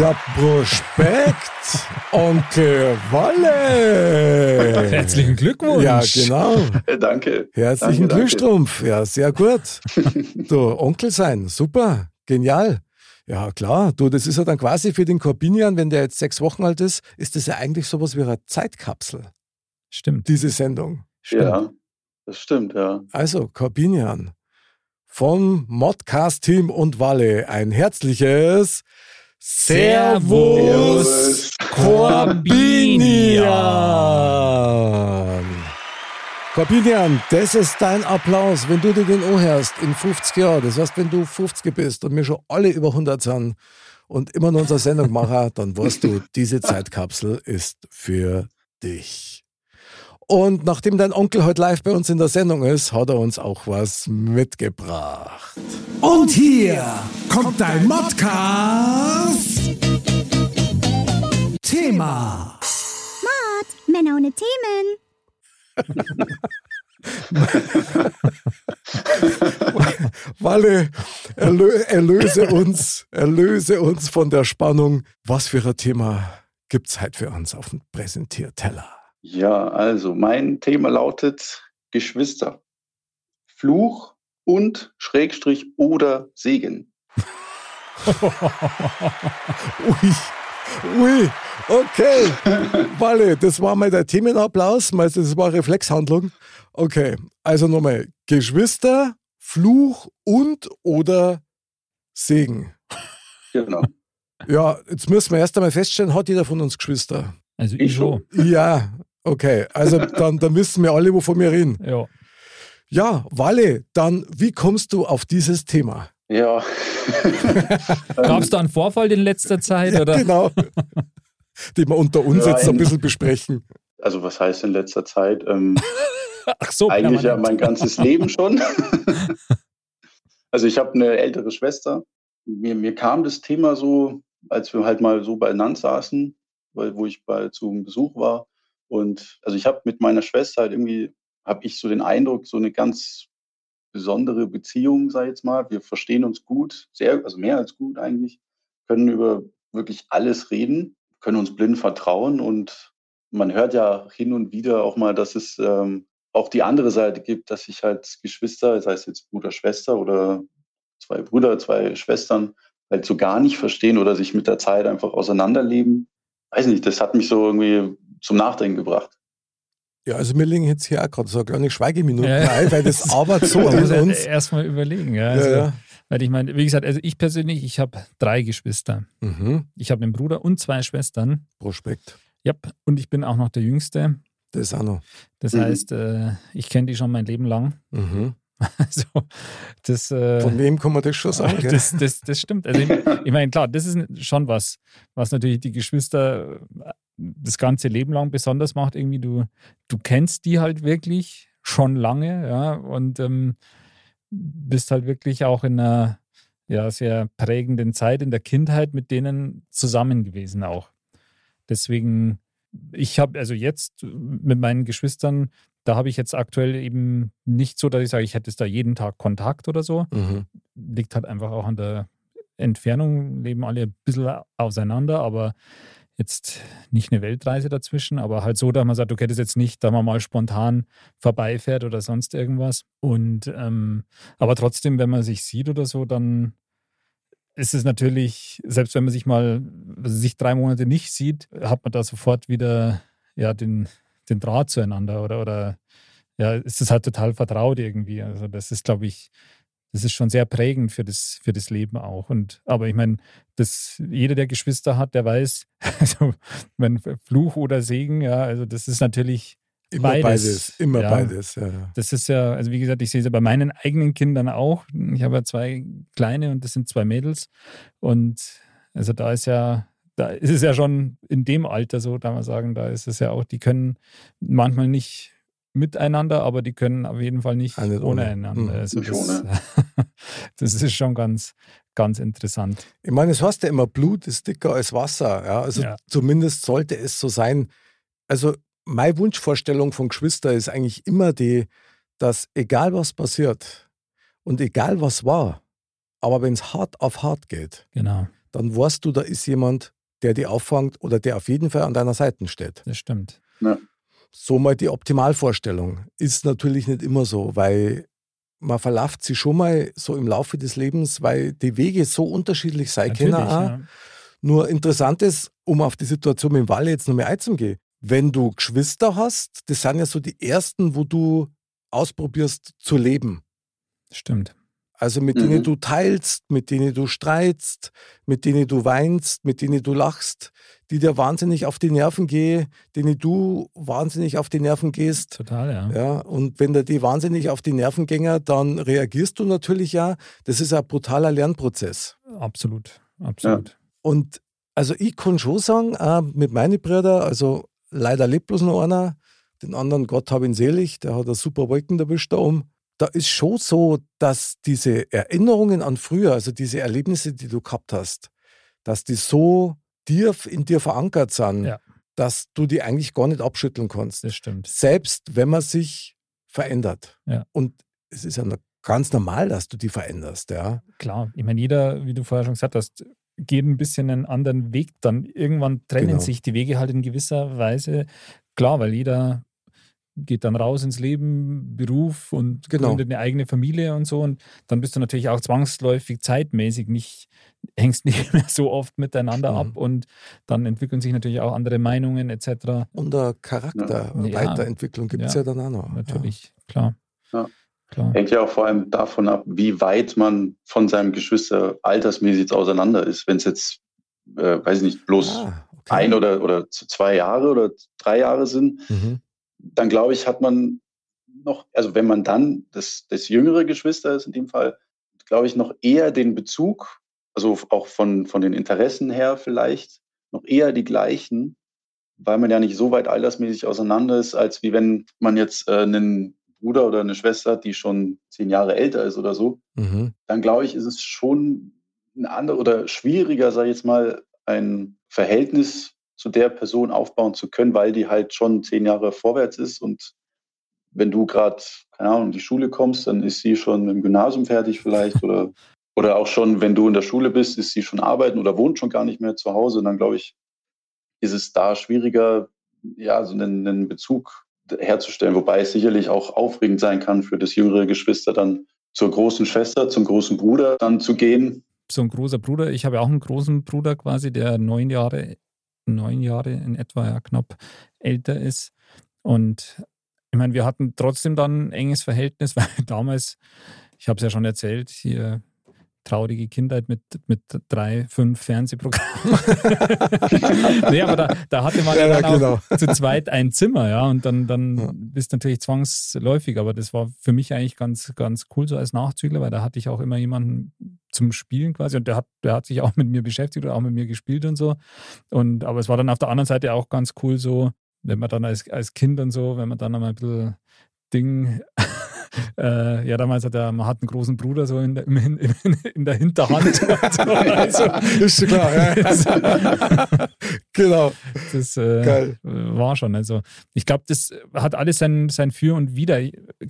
Ja, Prospekt, <laughs> Onkel Walle. Herzlichen Glückwunsch. Ja, genau. Äh, danke. Herzlichen Danke, danke. Glückstrumpf. Ja, sehr gut. <laughs> Du, Onkel sein, super, genial. Ja, klar. Du, das ist ja dann quasi für den Corbinian, wenn der jetzt sechs Wochen alt ist, ist das ja eigentlich sowas wie eine Zeitkapsel, Stimmt. diese Sendung. Stimmt. Ja, das stimmt, ja. Also, Corbinian vom Modcast-Team und Walle ein herzliches Servus Corbinian. Corbinian, das ist dein Applaus, wenn du dir den anhörst in 50 Jahren. Das heißt, wenn du 50 bist und wir schon alle über 100 sind und immer noch unsere Sendung machen, dann weißt du, diese Zeitkapsel ist für dich. Und nachdem dein Onkel heute live bei uns in der Sendung ist, hat er uns auch was mitgebracht. Und hier kommt dein Modcast. Thema. Männer ohne Themen. <laughs> Walle, erlö erlöse uns, erlöse uns von der Spannung. Was für ein Thema gibt's heute für uns auf dem Präsentierteller? Ja, also mein Thema lautet Geschwister. Fluch und Schrägstrich oder Segen. <laughs> Ui, ui, okay. <laughs> Walle, das war mal der Themenapplaus, das war Reflexhandlung? Okay, also nochmal, Geschwister, Fluch und oder Segen. Genau. Ja, jetzt müssen wir erst einmal feststellen, hat jeder von uns Geschwister? Also Ich ich schon. Ja, okay. Also <laughs> dann, dann wissen wir alle, wovon wir reden. Ja. Ja, Walle, dann wie kommst du auf dieses Thema? Ja. <laughs> Gab es da einen Vorfall in letzter Zeit? Ja, oder? genau. <laughs> Die wir unter uns jetzt ein bisschen besprechen. Also was heißt in letzter Zeit? Ähm, Ach so, eigentlich ja mein ganzes Leben schon. also ich habe eine ältere Schwester. Mir, mir kam das Thema so, als wir halt mal so beieinander saßen, weil, wo ich bei zum Besuch war. Und also ich habe mit meiner Schwester halt irgendwie, habe ich so den Eindruck, so eine ganz besondere Beziehung, sei jetzt mal. Wir verstehen uns gut, sehr, also mehr als gut eigentlich, können über wirklich alles reden, können uns blind vertrauen und man hört ja hin und wieder auch mal, dass es ähm, auch die andere Seite gibt, dass sich halt Geschwister, sei es jetzt Bruder, Schwester oder zwei Brüder, zwei Schwestern, halt so gar nicht verstehen oder sich mit der Zeit einfach auseinanderleben. Weiß nicht, das hat mich so irgendwie zum Nachdenken gebracht. Ja, also mir liegen jetzt hier auch gerade so eine kleine Schweigeminute Ja. ein, weil das <laughs> aber so ja uns. erstmal überlegen. Ja, Ja, also, ja. Weil ich meine, wie gesagt, also ich persönlich, ich habe drei Geschwister. Mhm. Ich habe einen Bruder und zwei Schwestern. Prospekt. Ja, und ich bin auch noch der Jüngste. Das ist auch noch. Das Mhm. heißt, äh, ich kenne die schon mein Leben lang. Mhm. <laughs> Also, das, äh, Von wem kann man das schon sagen? das, das, das stimmt. Also ich, ich meine, klar, das ist schon was, was natürlich die Geschwister das ganze Leben lang besonders macht. Irgendwie, du, du kennst die halt wirklich schon lange, ja, und ähm, bist halt wirklich auch in einer ja, sehr prägenden Zeit in der Kindheit mit denen zusammen gewesen auch. Deswegen, ich habe also jetzt mit meinen Geschwistern, da habe ich jetzt aktuell eben nicht so, dass ich sage, ich hätte es da jeden Tag Kontakt oder so Mhm. liegt halt einfach auch an der Entfernung, leben alle ein bisschen auseinander, aber jetzt nicht eine Weltreise dazwischen, aber halt so, dass man sagt, okay, das ist jetzt nicht, da man mal spontan vorbeifährt oder sonst irgendwas. Und ähm, aber trotzdem, wenn man sich sieht oder so, dann ist es natürlich, selbst wenn man sich mal, sich drei Monate nicht sieht, hat man da sofort wieder ja den, den Draht zueinander oder, oder ja, ist es halt total vertraut irgendwie. Also das ist, glaube ich, das ist schon sehr prägend für das, für das Leben auch. Und aber ich meine, jeder, der Geschwister hat, der weiß, <laughs> also wenn Fluch oder Segen, ja, also das ist natürlich Immer beides. beides. Immer ja. beides. Ja. Das ist ja, also wie gesagt, ich sehe es ja bei meinen eigenen Kindern auch. Ich habe ja zwei kleine und das sind zwei Mädels. Und also da ist ja, da ist es ja schon in dem Alter so, da man sagen, da ist es ja auch, die können manchmal nicht miteinander, aber die können auf jeden Fall nicht, nicht ohne einander. Mhm. Also Nicht das, ohne. <laughs> das ist schon ganz, ganz interessant. Ich meine, es heißt ja immer, Blut ist dicker als Wasser. Ja? Also Ja. zumindest sollte es so sein. Also meine Wunschvorstellung von Geschwister ist eigentlich immer die, dass egal was passiert und egal was war, aber wenn es hart auf hart geht, Genau, dann weißt du, da ist jemand, der die auffängt oder der auf jeden Fall an deiner Seite steht. das stimmt. So mal die Optimalvorstellung. Ist natürlich nicht immer so, weil man verlauft sich schon mal so im Laufe des Lebens, weil die Wege so unterschiedlich sein können. Ja. Nur interessant ist, um auf die Situation mit dem Walle jetzt nochmal einzugehen, wenn du Geschwister hast, das sind ja so die ersten, wo du ausprobierst zu leben. Stimmt. Also mit Mhm. denen du teilst, mit denen du streitst, mit denen du weinst, mit denen du lachst, die dir wahnsinnig auf die Nerven gehen, denen du wahnsinnig auf die Nerven gehst. Total, ja. Ja, und wenn dir die wahnsinnig auf die Nerven gänger, dann reagierst du natürlich ja. Das ist ein brutaler Lernprozess. Absolut, absolut. Und also ich kann schon sagen, auch mit meinen Brüdern, also leider lebt bloß noch einer, den anderen Gott hab ihn selig, der hat eine super Wolken erwischt da oben. Da ist schon so, dass diese Erinnerungen an früher, also diese Erlebnisse, die du gehabt hast, dass die so dir, in dir verankert sind, Ja. dass du die eigentlich gar nicht abschütteln kannst. Das stimmt. Selbst wenn man sich verändert. Ja. Und es ist ja ganz normal, dass du die veränderst, ja. Klar, ich meine, jeder, wie du vorher schon gesagt hast, geht ein bisschen einen anderen Weg. Dann irgendwann trennen Genau. sich die Wege halt in gewisser Weise. Klar, weil jeder geht dann raus ins Leben, Beruf und Genau. gründet eine eigene Familie und so. Und dann bist du natürlich auch zwangsläufig zeitmäßig nicht, hängst nicht <laughs> mehr so oft miteinander Mhm. ab und dann entwickeln sich natürlich auch andere Meinungen etc. Und eine Charakterweiterentwicklung gibt es Ja. ja dann auch noch. Natürlich, klar. Ja. klar. Hängt ja auch vor allem davon ab, wie weit man von seinem Geschwister altersmäßig jetzt auseinander ist. Wenn es jetzt, äh, weiß ich nicht, bloß Ah, okay. ein oder, oder zwei Jahre oder drei Jahre sind, Mhm. Dann glaube ich, hat man noch, also wenn man dann das, das jüngere Geschwister ist in dem Fall, glaube ich, noch eher den Bezug, also auch von, von den Interessen her vielleicht, noch eher die gleichen, weil man ja nicht so weit altersmäßig auseinander ist, als wie wenn man jetzt äh, einen Bruder oder eine Schwester hat, die schon zehn Jahre älter ist oder so. Mhm. Dann glaube ich, ist es schon ein anderer oder schwieriger, sage ich jetzt mal, ein Verhältnis zu der Person aufbauen zu können, weil die halt schon zehn Jahre vorwärts ist und wenn du gerade, keine Ahnung, in die Schule kommst, dann ist sie schon im Gymnasium fertig vielleicht oder, <laughs> oder auch schon, wenn du in der Schule bist, ist sie schon arbeiten oder wohnt schon gar nicht mehr zu Hause. Und dann glaube ich, ist es da schwieriger, ja, so einen, einen Bezug herzustellen. Wobei es sicherlich auch aufregend sein kann für das jüngere Geschwister dann zur großen Schwester, zum großen Bruder dann zu gehen. So ein großer Bruder, ich habe ja auch einen großen Bruder quasi, der neun Jahre, neun Jahre in etwa, ja knapp älter ist. Und ich meine, wir hatten trotzdem dann ein enges Verhältnis, <laughs> weil damals, ich habe es ja schon erzählt, hier traurige Kindheit mit, mit drei, fünf Fernsehprogrammen. <laughs> nee, aber da, da hatte man ja, ja dann genau. auch zu zweit ein Zimmer, ja, und dann, dann ja. bist natürlich zwangsläufig, aber das war für mich eigentlich ganz, ganz cool so als Nachzügler, weil da hatte ich auch immer jemanden zum Spielen quasi und der hat, der hat sich auch mit mir beschäftigt oder auch mit mir gespielt und so. Und, aber es war dann auf der anderen Seite auch ganz cool so, wenn man dann als, als Kind und so, wenn man dann einmal ein bisschen Ding äh, ja, damals hat er, man hat einen großen Bruder so in der, in, in der Hinterhand. <laughs> so, also, ist schon klar, ja. <laughs> genau. Das äh, war schon. Also, ich glaube, das hat alles sein, sein Für und Wider.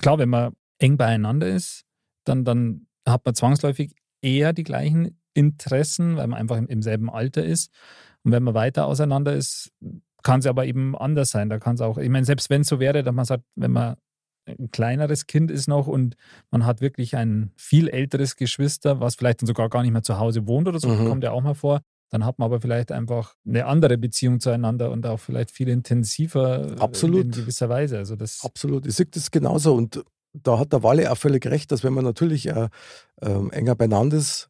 Klar, wenn man eng beieinander ist, dann, dann hat man zwangsläufig eher die gleichen Interessen, weil man einfach im, im selben Alter ist. Und wenn man weiter auseinander ist, kann es aber eben anders sein. Da kann es auch, ich meine, selbst wenn es so wäre, dass man sagt, wenn man ein kleineres Kind ist noch und man hat wirklich ein viel älteres Geschwister, was vielleicht dann sogar gar nicht mehr zu Hause wohnt oder so, mhm. kommt ja auch mal vor. Dann hat man aber vielleicht einfach eine andere Beziehung zueinander und auch vielleicht viel intensiver äh, Absolut. in gewisser Weise. Also das Absolut. Ich sehe das genauso und da hat der Walle auch völlig recht, dass wenn man natürlich äh, äh, enger beieinander ist,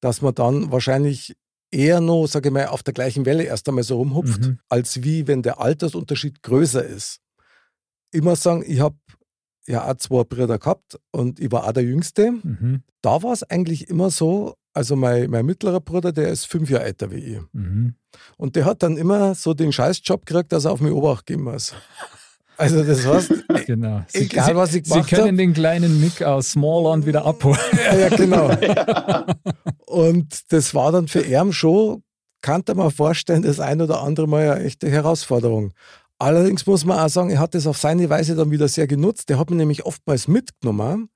dass man dann wahrscheinlich eher noch, sage ich mal, auf der gleichen Welle erst einmal so rumhupft, mhm. als wie wenn der Altersunterschied größer ist. Immer sagen, ich habe ja auch zwei Brüder gehabt und ich war auch der Jüngste. Mhm. Da war es eigentlich immer so, also mein, mein mittlerer Bruder, der ist fünf Jahre älter wie ich. Mhm. Und der hat dann immer so den Scheißjob gekriegt, dass er auf mich Obacht geben muss. Also das heißt, <laughs> genau. Sie, egal was ich gemacht Sie können hab, den kleinen Mick aus Smallland wieder abholen. <laughs> Ja, ja genau. <laughs> Und das war dann für ihn schon, kann man vorstellen, das ein oder andere Mal eine echte Herausforderung. Allerdings muss man auch sagen, er hat das auf seine Weise dann wieder sehr genutzt. Der hat mich nämlich oftmals mitgenommen,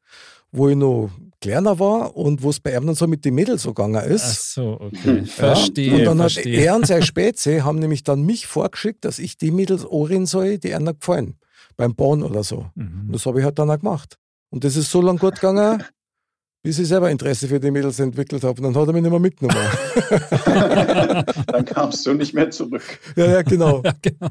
wo ich noch kleiner war und wo es bei ihm dann so mit den Mädels so gegangen ist. Ach so, okay. Verstehe. Und dann verstehe. hat er und seine Spätze haben nämlich dann mich vorgeschickt, dass ich die Mädels ohren soll, die einer gefallen. Beim Bauen oder so. Mhm. Und das habe ich halt dann auch gemacht. Und das ist so lange gut gegangen, bis ich selber Interesse für die Mädels entwickelt habe. Und dann hat er mich nicht mehr mitgenommen. <laughs> dann kamst du nicht mehr zurück. Ja, ja, genau. <laughs> Ja, genau.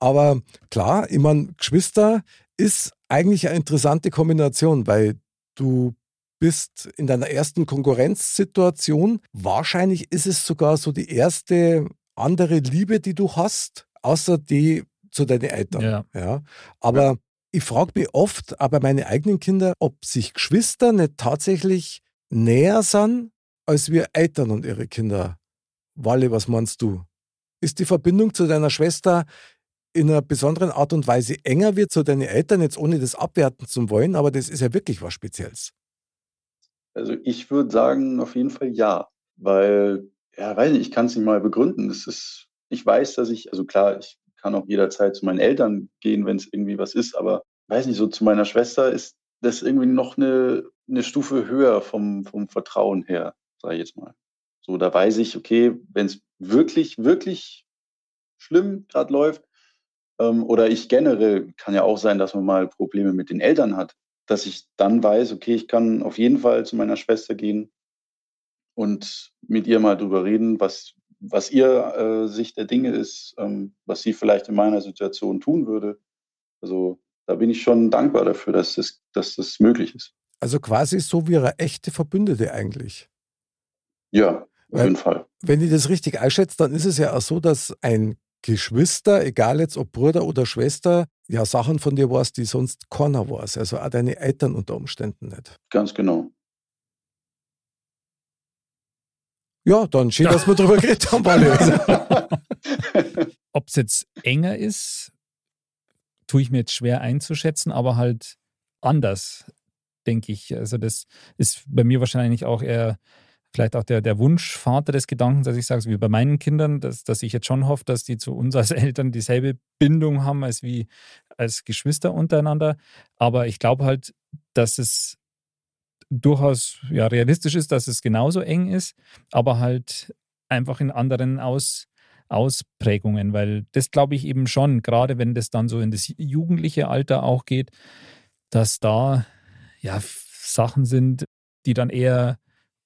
Aber klar, ich meine, Geschwister ist eigentlich eine interessante Kombination, weil du bist in deiner ersten Konkurrenzsituation. Wahrscheinlich ist es sogar so die erste andere Liebe, die du hast, außer die zu deinen Eltern. Ja. ja. Aber ich frage mich oft, aber meine eigenen Kinder, ob sich Geschwister nicht tatsächlich näher sind als wir Eltern und ihre Kinder. Walle, was meinst du? Ist die Verbindung zu deiner Schwester in einer besonderen Art und Weise enger wird zu deinen Eltern, jetzt ohne das abwerten zu wollen, aber das ist ja wirklich was Spezielles. Also ich würde sagen, auf jeden Fall ja, weil, ja, weiß nicht, ich kann es nicht mal begründen. Das ist, ich weiß, dass ich, also klar, ich kann auch jederzeit zu meinen Eltern gehen, wenn es irgendwie was ist, aber weiß nicht, so zu meiner Schwester ist das irgendwie noch eine, eine Stufe höher vom, vom Vertrauen her, sage ich jetzt mal. So, da weiß ich, okay, wenn es wirklich, wirklich schlimm gerade läuft, ähm, oder ich generell, kann ja auch sein, dass man mal Probleme mit den Eltern hat, dass ich dann weiß, okay, ich kann auf jeden Fall zu meiner Schwester gehen und mit ihr mal drüber reden, was, was ihr äh, Sicht der Dinge ist, ähm, was sie vielleicht in meiner Situation tun würde. Also da bin ich schon dankbar dafür, dass das, dass das möglich ist. Also quasi so wie eine echte Verbündete eigentlich. Ja, auf jeden Fall. Wenn ich das richtig einschätze, dann ist es ja auch so, dass ein Geschwister, egal jetzt ob Bruder oder Schwester, ja Sachen von dir weiß, die sonst keiner weiß. Also auch deine Eltern unter Umständen nicht. Ganz genau. Ja, dann schön, dass wir darüber geredet haben, alle. Ob es jetzt enger ist, tue ich mir jetzt schwer einzuschätzen, aber halt anders, denke ich. Also das ist bei mir wahrscheinlich auch eher vielleicht auch der, der Wunschvater des Gedankens, dass ich sage, wie bei meinen Kindern, dass, dass ich jetzt schon hoffe, dass die zu uns als Eltern dieselbe Bindung haben als wie als Geschwister untereinander. Aber ich glaube halt, dass es durchaus ja, realistisch ist, dass es genauso eng ist, aber halt einfach in anderen Aus, Ausprägungen, weil das glaube ich eben schon, gerade wenn das dann so in das jugendliche Alter auch geht, dass da ja Sachen sind, die dann eher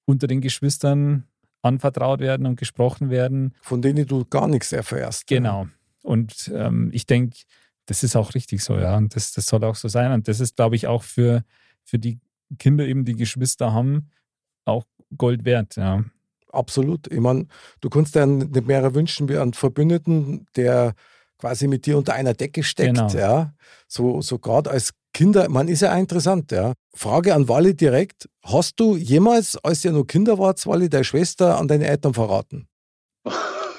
unter den Geschwistern anvertraut werden und gesprochen werden. Von denen du gar nichts erfährst. Genau. Und ähm, ich denke, das ist auch richtig so, ja. Und das, das soll auch so sein. Und das ist, glaube ich, auch für, für die Kinder eben, die Geschwister haben, auch Gold wert, ja. Absolut. Ich meine, du kannst dir nicht mehr wünschen wie einen Verbündeten, der quasi mit dir unter einer Decke steckt. Genau. Ja. So, so gerade als Kinder, man ist ja auch interessant, ja. Frage an Wally direkt: Hast du jemals, als ihr noch Kinder wart, Wally, deine Schwester an deine Eltern verraten?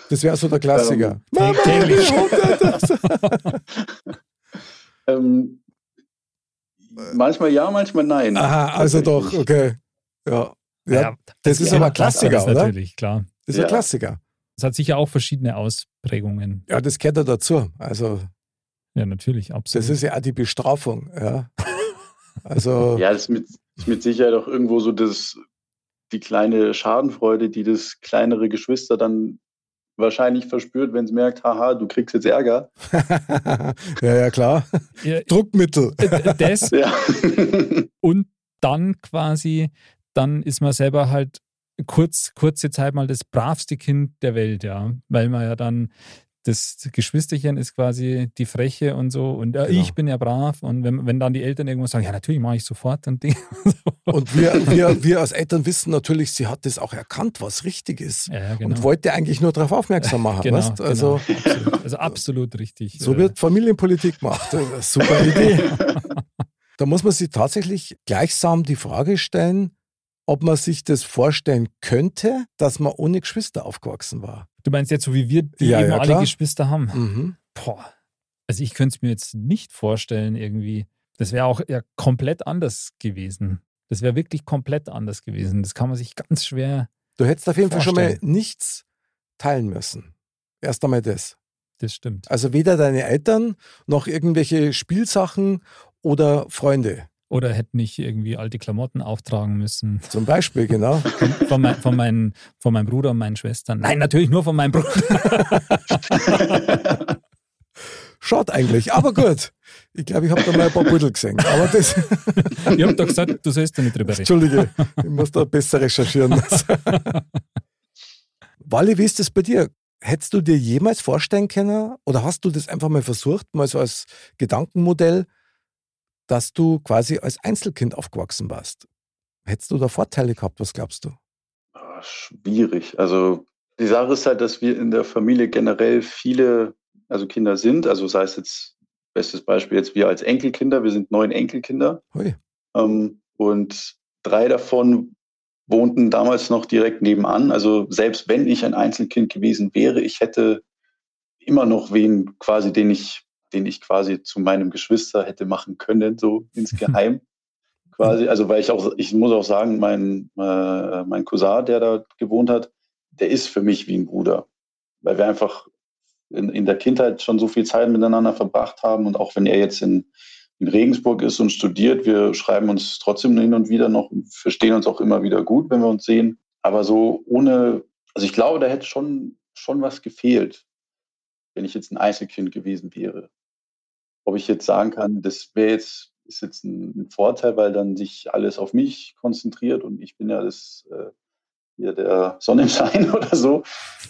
Das wäre so der <laughs> Klassiker. Ähm, <laughs> Mama, täglich. <laughs> Ähm, manchmal ja, manchmal nein. Aha, also doch, okay. Ja. ja, Ja, das ist ja, aber ein Klassiker, das oder? Natürlich, klar. Das ist ein Ja. Klassiker. Es hat sicher auch verschiedene Ausprägungen. Ja, das gehört ja dazu. Also, Ja, natürlich, absolut. das ist ja auch die Bestrafung. Ja. Also, <laughs> Ja, das ist mit, ist mit Sicherheit auch irgendwo so das, die kleine Schadenfreude, die das kleinere Geschwister dann wahrscheinlich verspürt, wenn es merkt, haha, du kriegst jetzt Ärger. <laughs> ja, ja, klar. Ja, Druckmittel. <laughs> das Ja. und dann quasi, dann ist man selber halt kurz, kurze Zeit mal das bravste Kind der Welt, ja. Weil man ja dann, das Geschwisterchen ist quasi die Freche und so und äh, Genau. ich bin ja brav und wenn, wenn dann die Eltern irgendwas sagen, ja natürlich mache ich sofort und Ding. <laughs> Und wir, wir, wir als Eltern wissen natürlich, sie hat das auch erkannt, was richtig ist. Ja, genau. Und wollte eigentlich nur darauf aufmerksam machen. genau, weißt? Also, genau, absolut, also absolut richtig. so Äh, wird Familienpolitik gemacht. Eine <laughs> Super Idee. Da muss man sich tatsächlich gleichsam die Frage stellen, ob man sich das vorstellen könnte, dass man ohne Geschwister aufgewachsen war. Du meinst jetzt so, wie wir, die Ja, eben ja, alle klar. Geschwister haben? Mhm. Boah. Also ich könnte es mir jetzt nicht vorstellen irgendwie. Das wäre auch ja komplett anders gewesen. Das wäre wirklich komplett anders gewesen. Das kann man sich ganz schwer, Du hättest auf jeden Fall schon mal Vorstellen. nichts teilen müssen. Erst einmal das. das stimmt. Also weder deine Eltern noch irgendwelche Spielsachen oder Freunde. Oder hätte nicht irgendwie alte Klamotten auftragen müssen. Zum Beispiel, genau. <laughs> Von, von, mein, von, meinen, von meinem Bruder und meinen Schwestern. Nein, natürlich nur von meinem Bruder. <laughs> Schaut eigentlich, aber gut. Ich glaube, ich habe da mal ein paar Pudel gesehen. Aber das, <laughs> Ich habe doch gesagt, du sollst da nicht drüber reden. Entschuldige, ich muss da besser recherchieren. Wally, wie ist das bei dir? Hättest du dir jemals vorstellen können oder hast du das einfach mal versucht, mal so als Gedankenmodell, dass du quasi als Einzelkind aufgewachsen warst? Hättest du da Vorteile gehabt? Was glaubst du? Ah, Schwierig. Also die Sache ist halt, dass wir in der Familie generell viele, also Kinder sind. Also sei es jetzt, bestes Beispiel jetzt wir als Enkelkinder, wir sind neun Enkelkinder. Ähm, und drei davon wohnten damals noch direkt nebenan. Also selbst wenn ich ein Einzelkind gewesen wäre, ich hätte immer noch wen quasi, den ich, den ich quasi zu meinem Geschwister hätte machen können, so <laughs> insgeheim. quasi. Also weil ich auch, ich muss auch sagen, mein, äh, mein Cousin, der da gewohnt hat, der ist für mich wie ein Bruder. Weil wir einfach in, in der Kindheit schon so viel Zeit miteinander verbracht haben und auch wenn er jetzt in, in Regensburg ist und studiert. Wir schreiben uns trotzdem hin und wieder noch und verstehen uns auch immer wieder gut, wenn wir uns sehen. Aber so ohne, also ich glaube, da hätte schon, schon was gefehlt, wenn ich jetzt ein Einzelkind gewesen wäre. Ob ich jetzt sagen kann, das wäre jetzt, ist jetzt ein Vorteil, weil dann sich alles auf mich konzentriert und ich bin ja das, äh, hier der Sonnenschein <laughs> oder so.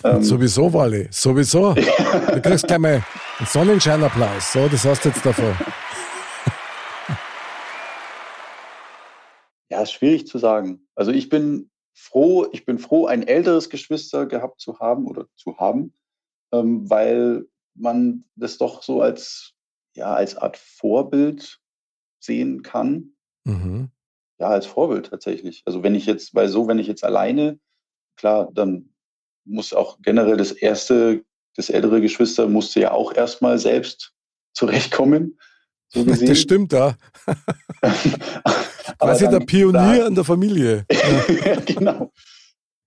Ähm, Sowieso, Wally, sowieso. <laughs> Du kriegst gleich mal einen Sonnenscheinapplaus. So, das hast du jetzt davon. <laughs> Ja, ist schwierig zu sagen. Also ich bin froh, ich bin froh, ein älteres Geschwister gehabt zu haben oder zu haben, ähm, weil man das doch so als, ja, als Art Vorbild sehen kann. Mhm. Ja, als Vorbild tatsächlich. Also wenn ich jetzt, weil so, wenn ich jetzt alleine, klar, dann muss auch generell das erste, das ältere Geschwister musste ja auch erstmal selbst zurechtkommen. So. <laughs> Das stimmt, ja. <laughs> Aber Quasi dann- der Pionier in der Familie. <laughs> Genau.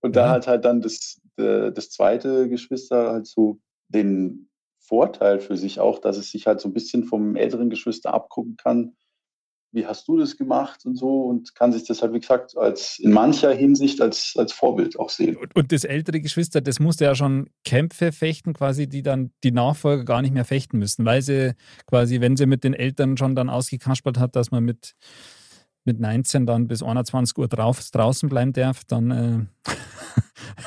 Und da Ja. hat halt dann das, äh, das zweite Geschwister halt so den Vorteil für sich auch, dass es sich halt so ein bisschen vom älteren Geschwister abgucken kann, wie hast du das gemacht und so und kann sich das halt, wie gesagt, als in mancher Hinsicht als, als Vorbild auch sehen. Und, und das ältere Geschwister, das musste ja schon Kämpfe fechten, quasi, die dann die Nachfolger gar nicht mehr fechten müssen, weil sie quasi, wenn sie mit den Eltern schon dann ausgekaspert hat, dass man mit, mit 19 dann bis 21 Uhr drauf, draußen bleiben darf, dann äh, <laughs>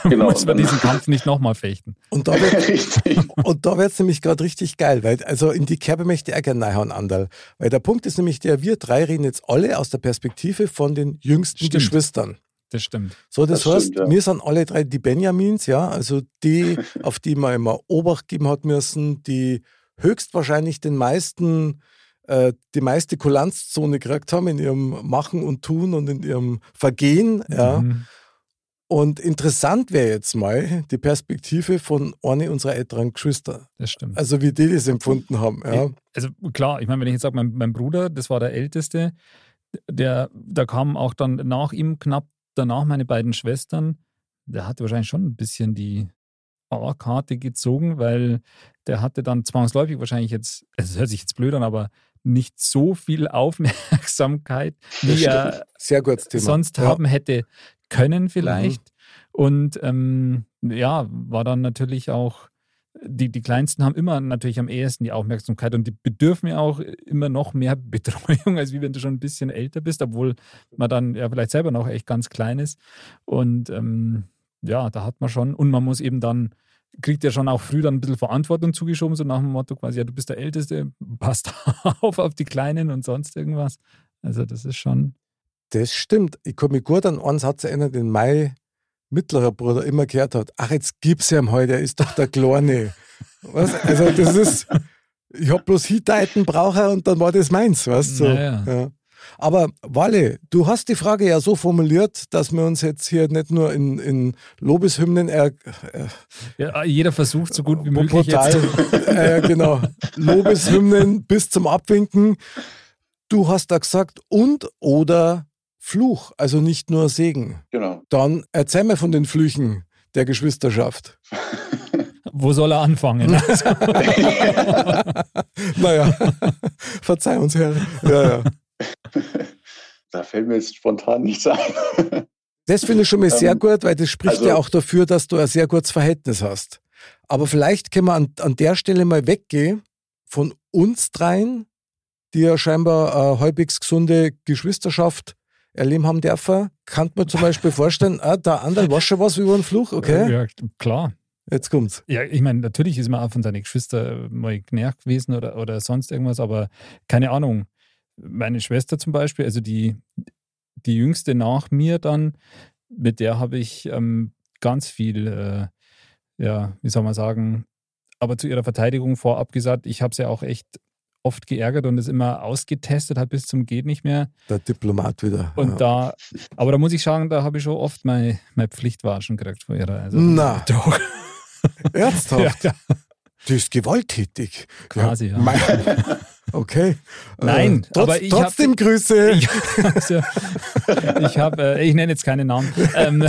Genau, <laughs> muss man dann- diesen Kampf nicht nochmal fechten. Und da wird <laughs> Richtig. Und da wird es nämlich gerade richtig geil, weil also in die Kerbe möchte ich auch gerne reinhauen, Andal. Weil der Punkt ist nämlich der, wir drei reden jetzt alle aus der Perspektive von den jüngsten Stimmt. Geschwistern. Das stimmt. So, das, Das heißt, stimmt, ja. wir sind alle drei die Benjamins, ja, also die, <laughs> auf die man immer Obacht geben hat müssen, die höchstwahrscheinlich den meisten, äh, die meiste Kulanzzone gekriegt haben in ihrem Machen und Tun und in ihrem Vergehen, ja. Mhm. Und interessant wäre jetzt mal die Perspektive von einer unserer älteren Geschwister. Das stimmt. Also wie die das empfunden haben, ja. Also klar, ich meine, wenn ich jetzt sage, mein, mein Bruder, das war der Älteste, der, da kamen auch dann nach ihm knapp danach meine beiden Schwestern. Der hatte wahrscheinlich schon ein bisschen die A-Karte gezogen, weil der hatte dann zwangsläufig wahrscheinlich jetzt, also es hört sich jetzt blöd an, aber nicht so viel <laughs> Aufmerksamkeit, wie er sonst ja. Haben hätte können vielleicht. Und ähm, ja, war dann natürlich auch, die, die Kleinsten haben immer natürlich am ehesten die Aufmerksamkeit und die bedürfen ja auch immer noch mehr <laughs> Betreuung, als wie wenn du schon ein bisschen älter bist, obwohl man dann ja vielleicht selber noch echt ganz klein ist. Und ähm, ja, da hat man schon, und man muss eben dann, kriegt ja schon auch früh dann ein bisschen Verantwortung zugeschoben, so nach dem Motto quasi, ja, du bist der Älteste, <laughs> passt auf auf die Kleinen und sonst irgendwas. Also das ist schon, Das stimmt. Ich kann mich gut an einen Satz erinnern, den mein mittlerer Bruder immer gehört hat. Ach, jetzt gib's ihm heute, er ist doch der Kleine. Was? Also das ist, ich hab bloß Hiteiten brauche und dann war das meins, weißt du? So. Naja. Ja. Aber Walle, du hast die Frage ja so formuliert, dass wir uns jetzt hier nicht nur in, in Lobeshymnen er, äh, ja, jeder versucht so gut wie möglich brutal, <laughs> jetzt. äh, genau, Lobeshymnen bis zum Abwinken. Du hast da gesagt und oder Fluch, also nicht nur Segen. Genau. Dann erzähl mir von den Flüchen der Geschwisterschaft. <laughs> Wo soll er anfangen? <laughs> Also, <laughs> naja, verzeih uns, Herr. Ja, ja. Da fällt mir jetzt spontan nichts ein. Das finde ich schon mal sehr Ähm, gut, weil das spricht also- ja auch dafür, dass du ein sehr gutes Verhältnis hast. Aber vielleicht können wir an, an der Stelle mal weggehen von uns dreien, die ja scheinbar eine halbwegs gesunde Geschwisterschaft erleben haben dürfen. Kann man zum Beispiel vorstellen, ah, der andere war schon was über einen Fluch, okay? Ja, klar. Jetzt kommt's. Ja, ich meine, natürlich ist man auch von seinen Geschwistern mal genervt gewesen oder, oder sonst irgendwas, aber keine Ahnung. Meine Schwester zum Beispiel, also die, die jüngste nach mir dann, mit der habe ich ähm, ganz viel, äh, ja, wie soll man sagen, aber zu ihrer Verteidigung vorab gesagt, ich habe sie auch echt oft geärgert und es immer ausgetestet, hat bis zum geht nicht mehr. Der Diplomat wieder. Und ja. da, aber da muss ich sagen, da habe ich schon oft meine, meine Pflichtwaschen gekriegt von ihrer. Also, Na. <laughs> Doch. Ernsthaft? Ja, Die ist gewalttätig. Quasi, ja. Mein- <laughs> Okay. Nein, äh, trotz, aber ich hab- trotzdem Grüße. <laughs> Ich, also, ich habe, äh, ich nenne jetzt keine Namen. Ähm,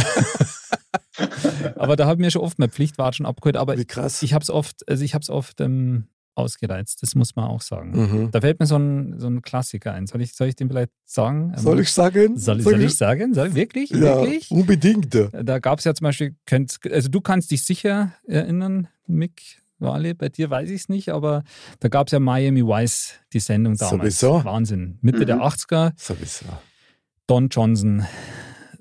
aber da habe ich mir schon oft meine Pflichtwatschen abgeholt. Aber Wie krass. ich habe es oft, also ich habe es oft ähm, ausgereizt. Das muss man auch sagen. Mhm. Da fällt mir so ein, so ein Klassiker ein. Soll ich, soll ich den vielleicht sagen? Soll ich sagen? Soll, soll ich sagen? Soll, wirklich? Ja, Wirklich? unbedingt. Da gab es ja zum Beispiel, könnt, also du kannst dich sicher erinnern, Mick, Wale, bei dir weiß ich es nicht, aber da gab es ja Miami Vice, die Sendung damals. Sowieso. Wahnsinn. Mitte Mhm. der 80er, Sowieso. Don Johnson,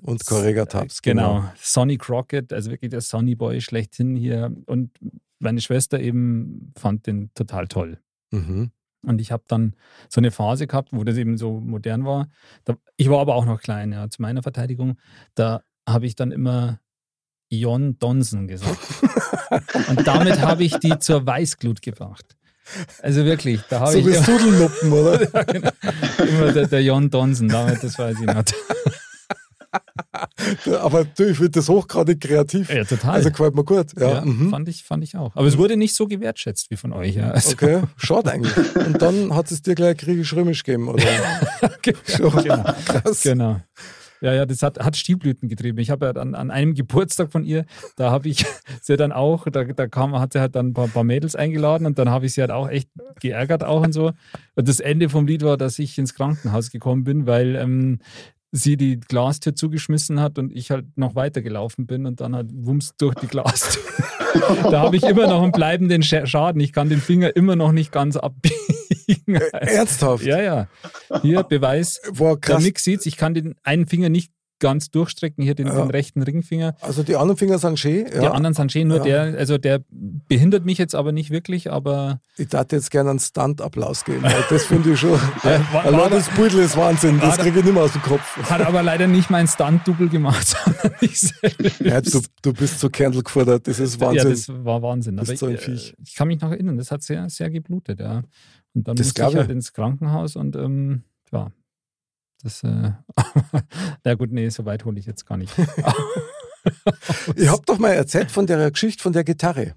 Und Correga Tabs. genau. Sonny Crockett, also wirklich der Sonny Boy schlechthin hier. Und meine Schwester eben fand den total toll. Mhm. Und ich habe dann so eine Phase gehabt, wo das eben so modern war. Da, ich war aber auch noch klein, ja, zu meiner Verteidigung. Da habe ich dann immer Ion Donson gesagt. <laughs> Und damit habe ich die zur Weißglut gebracht. Also wirklich, da habe So ich wie immer, Sudelnuppen, oder? <laughs> ja, genau, immer der, der Jon Donson, damit, das weiß ich noch. <laughs> Aber du, ich finde das hochgradig kreativ. Ja, total. Also gefällt mir gut. Ja, Ja, mhm. fand, ich, fand ich auch. Aber es wurde nicht so gewertschätzt wie von euch. Ja. Also, Okay, schade eigentlich. Und dann hat es dir gleich griechisch-römisch gegeben, oder? <laughs> Schon. genau. Krass. genau. Ja, ja, das hat, hat Stielblüten getrieben. Ich habe ja dann an einem Geburtstag von ihr, da habe ich <laughs> sie dann auch, da, da kam, hat sie halt dann ein paar, paar Mädels eingeladen und dann habe ich sie halt auch echt geärgert auch und so. Und das Ende vom Lied war, dass ich ins Krankenhaus gekommen bin, weil ähm, sie die Glastür zugeschmissen hat und ich halt noch weitergelaufen bin und dann halt wumms durch die Glastür. <laughs> da habe ich immer noch einen bleibenden Schaden. Ich kann den Finger immer noch nicht ganz abbiegen. Ernsthaft? Ja, ja. Hier Beweis. Boah, Der krass. Nick sieht's, ich kann den einen Finger nicht ganz durchstrecken, hier den, Ja. den rechten Ringfinger. Also die anderen Finger sind schön. Ja. Die anderen sind schön, nur Ja. der, also der behindert mich jetzt aber nicht wirklich, aber Ich darf jetzt gerne einen Stunt-Applaus geben. Das finde ich schon. <laughs> Ja, war- das Beutel ist Wahnsinn. Das kriege ich nicht mehr aus dem Kopf. hat aber leider nicht mein Stunt-Double gemacht, <laughs> sondern ich selbst. Ja, du, du bist zu Kernel gefordert. Das ist Wahnsinn. Ja, das war Wahnsinn. Bist Aber so ein ich, äh, Viech. ich kann mich noch erinnern, das hat sehr, sehr geblutet, ja. Und dann Das musste ich halt ins Krankenhaus und ähm, ja, das, äh, <laughs> na gut, nee, so weit hole ich jetzt gar nicht. <laughs> ich habe doch mal erzählt von der Geschichte von der Gitarre.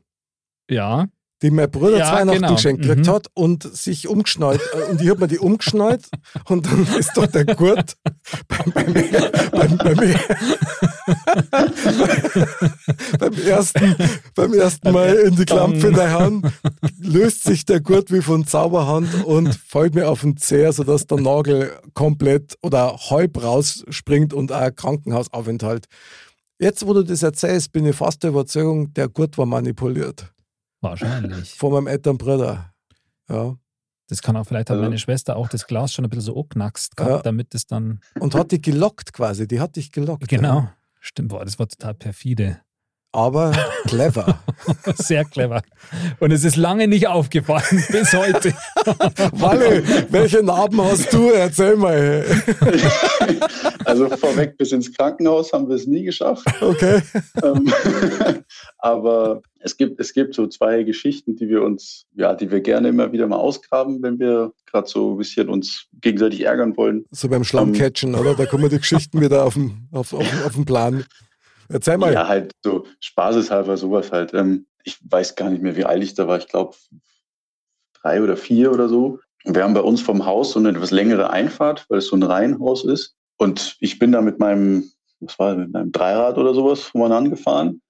ja, die mein Bruder Ja, Weihnachten genau. geschenkt Mhm. gekriegt hat und sich umgeschnallt. Äh, Und ich habe mir die umgeschnallt <laughs> und dann ist doch der Gurt beim, beim, beim, beim, beim, ersten, beim ersten Mal in die Klampe in der Hand, löst sich der Gurt wie von Zauberhand und fällt mir auf den Zeher, sodass der Nagel komplett oder halb rausspringt und auch ein Krankenhausaufenthalt. Jetzt, wo du das erzählst, bin ich fast der Überzeugung, der Gurt war manipuliert wahrscheinlich. von meinem älteren Bruder. Ja. Das kann auch, vielleicht hat Also- meine Schwester auch das Glas schon ein bisschen so angeknackst gehabt, Ja. damit es dann, Und hat dich gelockt quasi, die hat dich gelockt. genau, Ja. stimmt, boah, das war total perfide. Aber clever. <laughs> Sehr clever. Und es ist lange nicht aufgefallen, <laughs> bis heute. Walle, welche Narben hast du? Erzähl mal. <laughs> Also vorweg bis ins Krankenhaus haben wir es nie geschafft. Okay. Ähm, Aber es gibt, es gibt so zwei Geschichten, die wir uns, ja, die wir gerne immer wieder mal ausgraben, wenn wir gerade so ein bisschen uns gegenseitig ärgern wollen. So beim Schlammcatchen, oder? Da kommen die Geschichten wieder auf den, auf, auf, auf den Plan. Erzähl mal. Ja, halt so spaßeshalber sowas halt. Ähm, ich weiß gar nicht mehr, wie alt ich da war. Ich glaube drei oder vier oder so. Wir haben bei uns vom Haus so eine etwas längere Einfahrt, weil es so ein Reihenhaus ist. Und ich bin da mit meinem, was war mit meinem Dreirad oder sowas vorne angefahren.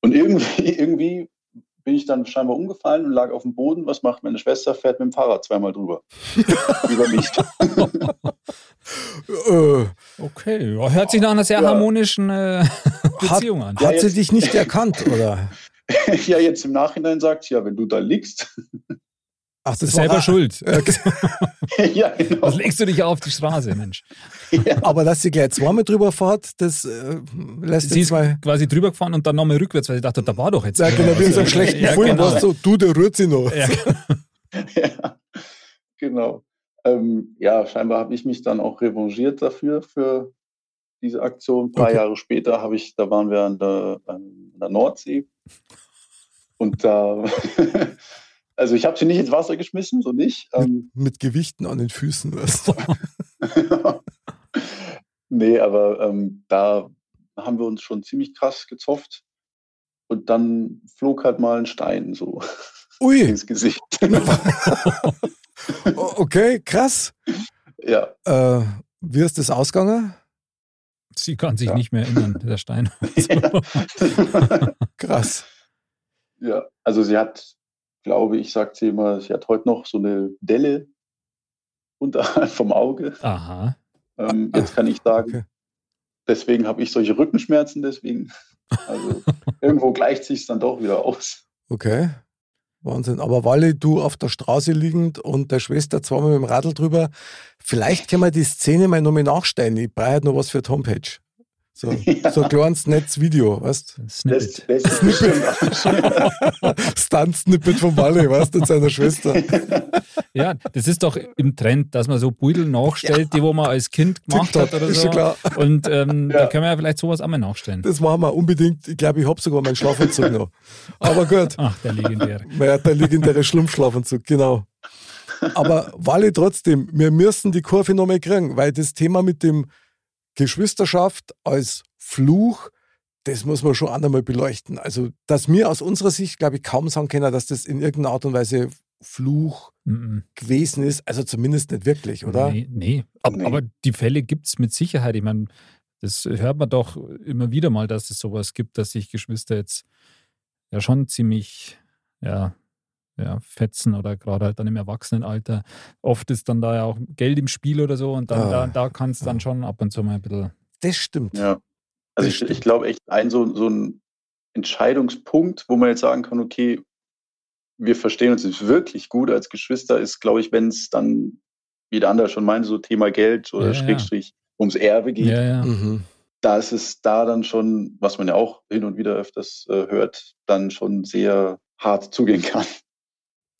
Und irgendwie, <laughs> irgendwie bin ich dann scheinbar umgefallen und lag auf dem Boden. Was macht meine Schwester? Fährt mit dem Fahrrad zweimal drüber. <laughs> Über mich. <laughs> Äh, Okay, ja, hört sich nach einer sehr Ja. harmonischen äh, hat Beziehung an. hat sie dich nicht erkannt, oder? <laughs> ja, jetzt im Nachhinein sagt, ja, wenn du da liegst. Ach, das Selber war, schuld. <laughs> <laughs> ja, genau. Was legst du dich auf die Straße, Mensch? Aber dass sie gleich zweimal drüber fährt, das äh, lässt Sie ist mal. quasi drüber gefahren und dann nochmal rückwärts, weil sie dachte, da war doch jetzt. Ja, genau, wie in so einem schlechten Ja, Film, genau. was so, du, der rührt sie noch. Ja. <laughs> ja, genau. Ähm, ja, scheinbar habe ich mich dann auch revanchiert dafür, für diese Aktion. Ein paar Okay. Jahre später habe ich, da waren wir an der, an der Nordsee. Und da, also ich habe sie nicht ins Wasser geschmissen, so nicht. Ähm, Mit Gewichten an den Füßen. <laughs> Nee, aber ähm, da haben wir uns schon ziemlich krass gezofft. Und dann flog halt mal ein Stein so <laughs> Ui, ins Gesicht. <laughs> okay, krass. ja, Äh, wie ist das ausgegangen? Sie kann sich Ja. nicht mehr erinnern, der Stein. Krass. Ja, also sie hat, glaube ich, sagt sie immer, sie hat heute noch so eine Delle unterhalb <laughs> vom Auge. Aha. Ähm, jetzt kann ich sagen, Okay. deswegen habe ich solche Rückenschmerzen, deswegen. Also irgendwo gleicht sich dann doch wieder aus. Okay. Wahnsinn. Aber Wally, du auf der Straße liegend und der Schwester zweimal mit dem Radl drüber. Vielleicht können wir die Szene mal nochmal nachstellen. Ich brauche halt noch was für die Homepage. So, <laughs> Ja. so ein kleines Netzvideo, weißt Das, Snippet. das bestimmt auch- Stunt-Snippet von Wally, weißt du, und seiner Schwester. <laughs> Ja, das ist doch im Trend, dass man so Beutel nachstellt, die wo man als Kind <laughs> gemacht TikTok, hat oder ist so. klar. Und ähm, da Ja. können wir ja vielleicht sowas auch mal nachstellen. Das machen wir unbedingt. Ich glaube, ich habe sogar meinen Schlafanzug noch. Aber gut. Ach, der legendäre. Ja, der legendäre Schlumpfschlafanzug, genau. Aber Wally trotzdem, wir müssen die Kurve nochmal kriegen, weil das Thema mit dem Geschwisterschaft als Fluch, das muss man schon einmal beleuchten. Also, dass wir aus unserer Sicht, glaube ich, kaum sagen können, dass das in irgendeiner Art und Weise Fluch Mhm. gewesen ist. Also zumindest nicht wirklich, oder? Nee, nee. Aber, Nee. aber die Fälle gibt es mit Sicherheit. Ich meine, das hört man doch immer wieder mal, dass es sowas gibt, dass sich Geschwister jetzt ja schon ziemlich ja, ja, fetzen oder gerade halt dann im Erwachsenenalter. Oft ist dann da ja auch Geld im Spiel oder so und dann Ah. da, da kann es dann Ah. schon ab und zu mal ein bisschen. Das stimmt. Ja. Also Das ich, ich glaube echt, ein so, so ein Entscheidungspunkt, wo man jetzt sagen kann, okay, wir verstehen uns jetzt wirklich gut als Geschwister, ist, glaube ich, wenn es dann, wie der andere schon meinte, so Thema Geld oder Ja, ja. Schrägstrich ums Erbe geht. Ja, ja. Mhm. Da ist es da dann schon, was man ja auch hin und wieder öfters äh, hört, dann schon sehr hart zugehen kann.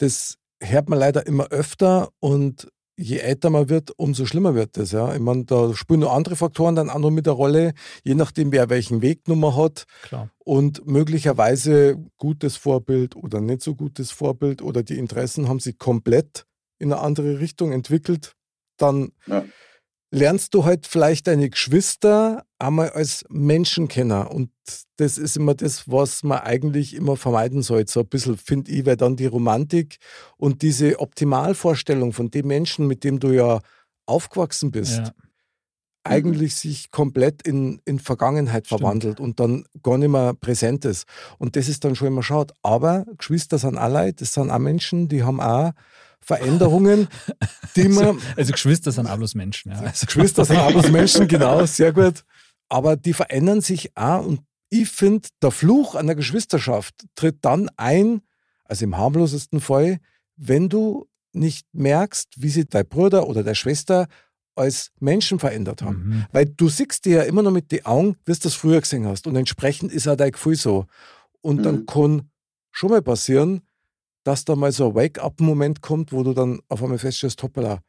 Das hört man leider immer öfter und je älter man wird, umso schlimmer wird das. Ja. Ich meine, da spielen noch andere Faktoren dann auch noch mit der Rolle, je nachdem, wer welchen Wegnummer hat Klar. und möglicherweise gutes Vorbild oder nicht so gutes Vorbild oder die Interessen haben sich komplett in eine andere Richtung entwickelt, dann Ja. Lernst du halt vielleicht deine Geschwister einmal als Menschen kennen. Und das ist immer das, was man eigentlich immer vermeiden sollte. So ein bisschen, finde ich, weil dann die Romantik und diese Optimalvorstellung von dem Menschen, mit dem du ja aufgewachsen bist, Ja. eigentlich sich komplett in, in Vergangenheit Stimmt. verwandelt und dann gar nicht mehr präsent ist. Und das ist dann schon immer schaut. Aber Geschwister sind auch Leute, das sind auch Menschen, die haben auch Veränderungen, die man. Also Geschwister sind auch bloß Menschen. Ja. Also, Geschwister sind auch bloß Menschen, genau, sehr gut. Aber die verändern sich auch und ich finde, der Fluch an der Geschwisterschaft tritt dann ein, also im harmlosesten Fall, wenn du nicht merkst, wie sich dein Bruder oder deine Schwester als Menschen verändert haben. Mhm. Weil du siehst dir ja immer noch mit den Augen, wie du das früher gesehen hast. Und entsprechend ist auch dein Gefühl so. Und dann Mhm. kann schon mal passieren, dass da mal so ein Wake-up-Moment kommt, wo du dann auf einmal feststellst, hoppala,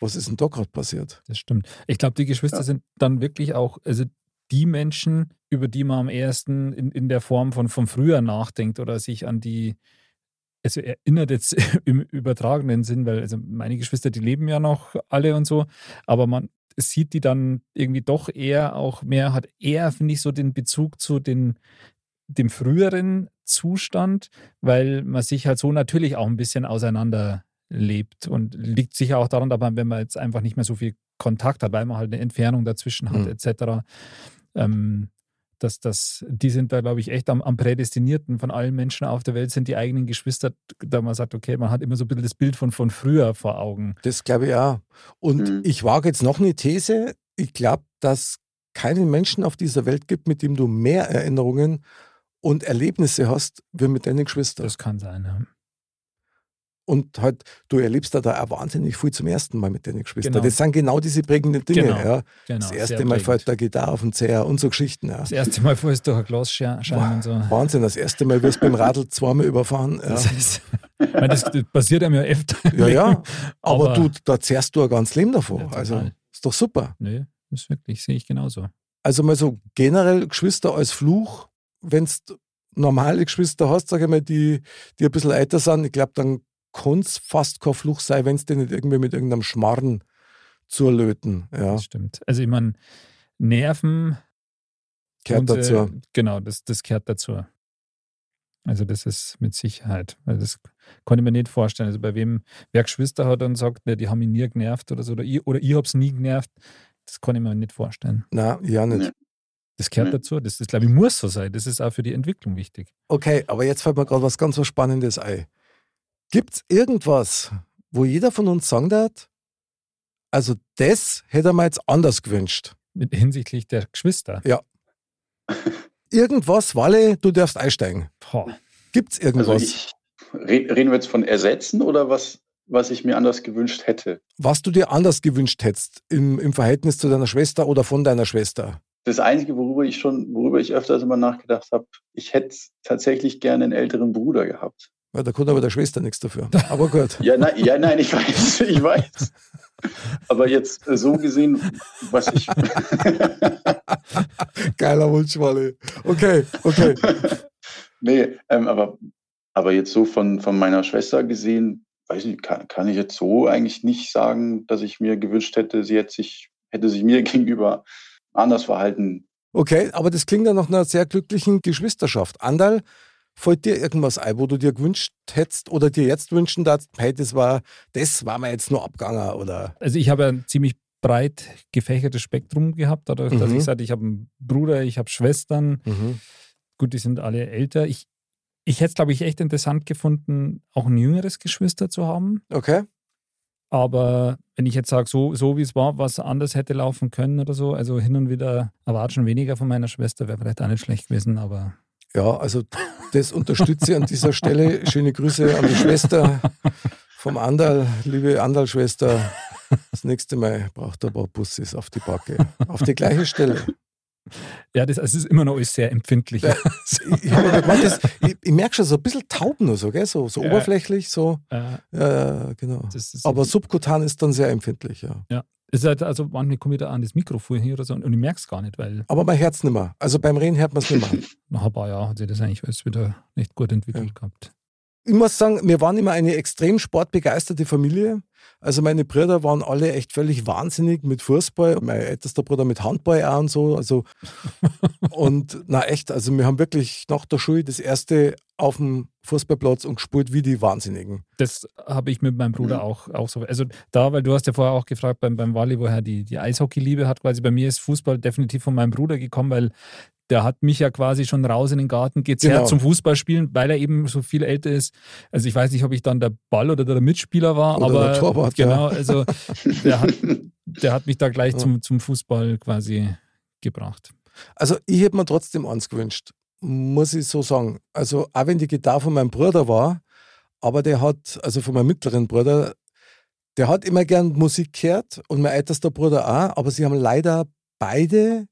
was ist denn da gerade passiert? Das stimmt. Ich glaube, die Geschwister Ja. sind dann wirklich auch, also die Menschen, über die man am ehesten in, in der Form von, von früher nachdenkt oder sich an die, also erinnert jetzt <laughs> im übertragenen Sinn, weil also meine Geschwister, die leben ja noch alle und so, aber man sieht die dann irgendwie doch eher auch mehr, hat eher, finde ich, so den Bezug zu den, dem früheren Zustand, weil man sich halt so natürlich auch ein bisschen auseinander lebt und liegt sicher auch daran, aber wenn man jetzt einfach nicht mehr so viel Kontakt hat, weil man halt eine Entfernung dazwischen hat, Mhm. etc. Ähm, dass das, die sind da, glaube ich, echt am, am prädestinierten von allen Menschen auf der Welt, sind die eigenen Geschwister, da man sagt, okay, man hat immer so ein bisschen das Bild von, von früher vor Augen. Das glaube ich auch. Und Mhm. ich wage jetzt noch eine These. Ich glaube, dass keinen Menschen auf dieser Welt gibt, mit dem du mehr Erinnerungen und Erlebnisse hast, wie mit deinen Geschwistern. Das kann sein, ja. Und halt, du erlebst da, da auch wahnsinnig viel zum ersten Mal mit deinen Geschwistern. Genau. Das sind genau diese prägenden Dinge. Genau, Ja. Genau, das erste Mal prägend. fällt der Gitarre auf den Zeher und so Geschichten. Ja. Das erste Mal fällst du durch ein Glas scheinen und so. Wahnsinn, das erste Mal wirst du beim Radl zweimal überfahren. Ja, Das, ist, ich meine, das, das passiert einem ja öfter. ja, ja. Leben. aber, du, da zehrst du ein ganzes Leben davon. Ja, also, ist doch super. Nö, das ist wirklich, sehe ich genauso. Also mal so generell Geschwister als Fluch, wenn du normale Geschwister hast, sage ich mal, die, die ein bisschen älter sind, ich glaube, dann kann es fast kein Fluch sein, wenn es dir nicht irgendwie mit irgendeinem Schmarrn zurlöten. Ja, Das stimmt. Also ich meine, Nerven gehört und, äh, dazu. Genau, das, das gehört dazu. Also das ist mit Sicherheit. Weil das konnte ich mir nicht vorstellen. Also bei wem, wer Geschwister hat und sagt, ne, die haben mich nie genervt oder so, oder ich, oder ich habe es nie genervt, das kann ich mir nicht vorstellen. Na, ja nicht. Das gehört Nee. dazu. Das, das glaube ich, muss so sein. Das ist auch für die Entwicklung wichtig. Okay, aber jetzt fällt mir gerade was ganz was Spannendes ein. Gibt es irgendwas, wo jeder von uns sagen darf, also das hätte er mir jetzt anders gewünscht? Mit hinsichtlich der Geschwister. Irgendwas, Walle, du darfst einsteigen. Gibt es irgendwas, Also ich, re- reden wir jetzt von ersetzen oder was, was ich mir anders gewünscht hätte? was du dir anders gewünscht hättest im, im Verhältnis zu deiner Schwester oder von deiner Schwester? Das Einzige, worüber ich schon, worüber ich öfters immer nachgedacht habe, ich hätte tatsächlich gerne einen älteren Bruder gehabt. Ja, da konnte aber der Schwester nichts dafür. Aber gut. <laughs> Ja, nein, ja, nein, ich weiß, ich weiß. Aber jetzt so gesehen, was ich. <laughs> Geiler Wunsch, Walle. Okay, okay. <laughs> nee, ähm, aber, aber jetzt so von, von meiner Schwester gesehen, weiß ich, kann, kann ich jetzt so eigentlich nicht sagen, dass ich mir gewünscht hätte, sie hätte sich, hätte sich mir gegenüber anders verhalten. Okay, aber das klingt ja nach einer sehr glücklichen Geschwisterschaft. Andal, Fällt dir irgendwas ein, wo du dir gewünscht hättest oder dir jetzt wünschen darfst, hey, das war, das war mir jetzt nur abgegangen oder? Also ich habe ein ziemlich breit gefächertes Spektrum gehabt, dadurch, dass Mhm. ich sagte, ich habe einen Bruder, ich habe Schwestern. Mhm. Gut, die sind alle älter. Ich, ich hätte es, glaube ich, echt interessant gefunden, auch ein jüngeres Geschwister zu haben. Okay. Aber wenn ich jetzt sage, so, so wie es war, was anders hätte laufen können oder so, also hin und wieder erwarte schon weniger von meiner Schwester, wäre vielleicht auch nicht schlecht gewesen, aber Ja, also das unterstütze ich an dieser Stelle. Schöne Grüße an die Schwester vom Andal, liebe Andal-Schwester. Das nächste Mal braucht er ein paar Bussis auf die Backe. Auf die gleiche Stelle. Ja, das, es ist immer noch alles sehr empfindlich. Ja. <laughs> Ich, ich, ich, ich merke schon so ein bisschen taub nur so, gell? so, so Ja. oberflächlich, so. Ja, ja, genau. Aber subkutan ist dann sehr empfindlich, ja. Es ist halt, also manchmal komme ich da an das Mikrofon hier oder so und ich merke es gar nicht, weil Aber mein Herz nimmer. Also beim Reden hört man es nimmer. <laughs> nach ein paar Jahren hat sich das eigentlich alles wieder nicht gut entwickelt gehabt. Ich muss sagen, wir waren immer eine extrem sportbegeisterte Familie. Also meine Brüder waren alle echt völlig wahnsinnig mit Fußball. Mein ältester Bruder mit Handball auch und so. Also <laughs> und na echt, also wir haben wirklich nach der Schule das erste auf dem Fußballplatz und gespielt wie die Wahnsinnigen. Das habe ich mit meinem Bruder auch, auch so. Also da, weil du hast ja vorher auch gefragt beim, beim Wally, woher die, die Eishockey-Liebe hat. Quasi bei mir ist Fußball definitiv von meinem Bruder gekommen, weil der hat mich ja quasi schon raus in den Garten gezerrt Genau. zum Fußballspielen, weil er eben so viel älter ist. Also ich weiß nicht, ob ich dann der Ball oder der Mitspieler war, Oder aber der Torwart, ja. genau, also der hat, <laughs> der hat mich da gleich Ja. zum, zum Fußball quasi gebracht. Also ich hätte mir trotzdem eins gewünscht, muss ich so sagen. Also auch wenn die Gitarre von meinem Bruder war, aber der hat, also von meinem mittleren Bruder, der hat immer gern Musik gehört und mein ältester Bruder auch, aber sie haben leider beide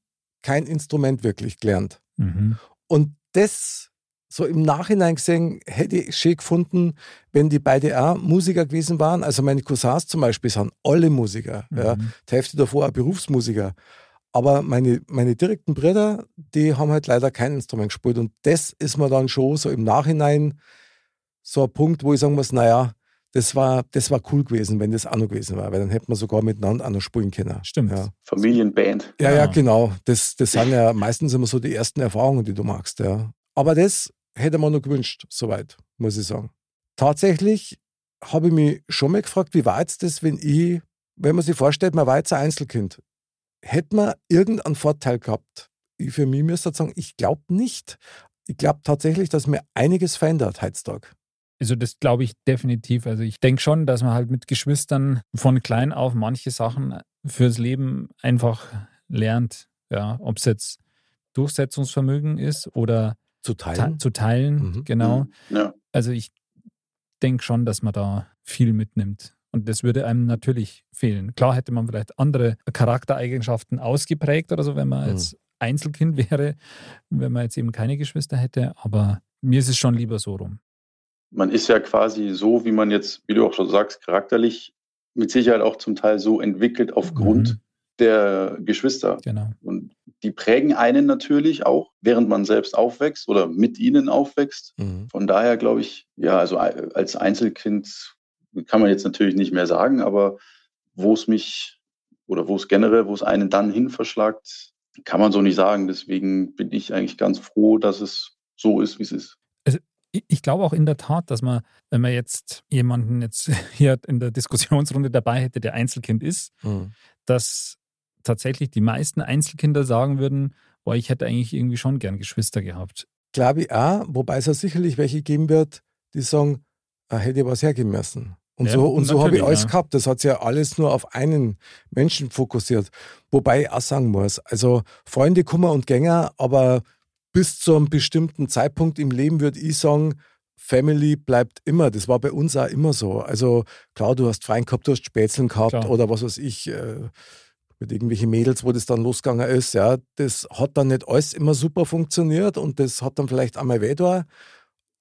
kein Instrument wirklich gelernt. Mhm. Und das so im Nachhinein gesehen, hätte ich schön gefunden, wenn die beide auch Musiker gewesen waren. Also meine Cousins zum Beispiel sind alle Musiker. Ja. Mhm. Die Hälfte davor auch Berufsmusiker. Aber meine, meine direkten Brüder, die haben halt leider kein Instrument gespielt. Und das ist mir dann schon so im Nachhinein so ein Punkt, wo ich sagen muss, naja, das war, das war cool gewesen, wenn das auch noch gewesen war, weil dann hätten wir sogar miteinander auch noch spielen können. Stimmt. Ja. Familienband. Ja, ja, Ja. genau. Das, das sind ja meistens immer so die ersten Erfahrungen, die du machst. Ja. Aber das hätte man noch gewünscht, soweit, muss ich sagen. Tatsächlich habe ich mich schon mal gefragt, wie war jetzt das, wenn ich, wenn man sich vorstellt, man war jetzt ein Einzelkind, hätte man irgendeinen Vorteil gehabt? Ich für mich müsste sagen, ich glaube nicht. Ich glaube tatsächlich, dass mir einiges verändert heutzutage. Also das glaube ich definitiv. Also ich denke schon, dass man halt mit Geschwistern von klein auf manche Sachen fürs Leben einfach lernt. Ja, ob es jetzt Durchsetzungsvermögen ist oder Zu te teilen. zu teilen, Mhm. genau. Ja. Also ich denke schon, dass man da viel mitnimmt. Und das würde einem natürlich fehlen. Klar hätte man vielleicht andere Charaktereigenschaften ausgeprägt oder so, wenn man Mhm. als Einzelkind <laughs> wäre, wenn man jetzt eben keine Geschwister hätte. Aber mir ist es schon lieber so rum. Man ist ja quasi so, wie man jetzt, wie du auch schon sagst, charakterlich mit Sicherheit auch zum Teil so entwickelt aufgrund Mhm. der Geschwister. Genau. Und die prägen einen natürlich auch, während man selbst aufwächst oder mit ihnen aufwächst. Mhm. Von daher glaube ich, ja, also als Einzelkind kann man jetzt natürlich nicht mehr sagen, aber wo es mich oder wo es generell, wo es einen dann hin verschlagt, kann man so nicht sagen. Deswegen bin ich eigentlich ganz froh, dass es so ist, wie es ist. Ich- glaube auch in der Tat, dass man, wenn man jetzt jemanden jetzt <laughs> hier in der Diskussionsrunde dabei hätte, der Einzelkind ist, Mhm. dass tatsächlich die meisten Einzelkinder sagen würden, boah, ich hätte eigentlich irgendwie schon gern Geschwister gehabt. Glaube ich auch, wobei es ja sicherlich welche geben wird, die sagen, ah, hätte ich was hergeben müssen. Und Ja, so, und so habe ich alles ja. gehabt. Das hat sich ja alles nur auf einen Menschen fokussiert. Wobei ich auch sagen muss, also Freunde kommen und Gänger, aber bis zu einem bestimmten Zeitpunkt im Leben würde ich sagen, Family bleibt immer. Das war bei uns auch immer so. Also klar, du hast Freien gehabt, du hast Spätzeln gehabt Klar. oder was weiß ich, äh, mit irgendwelchen Mädels, wo das dann losgegangen ist. Ja, das hat dann nicht alles immer super funktioniert und das hat dann vielleicht einmal weh da.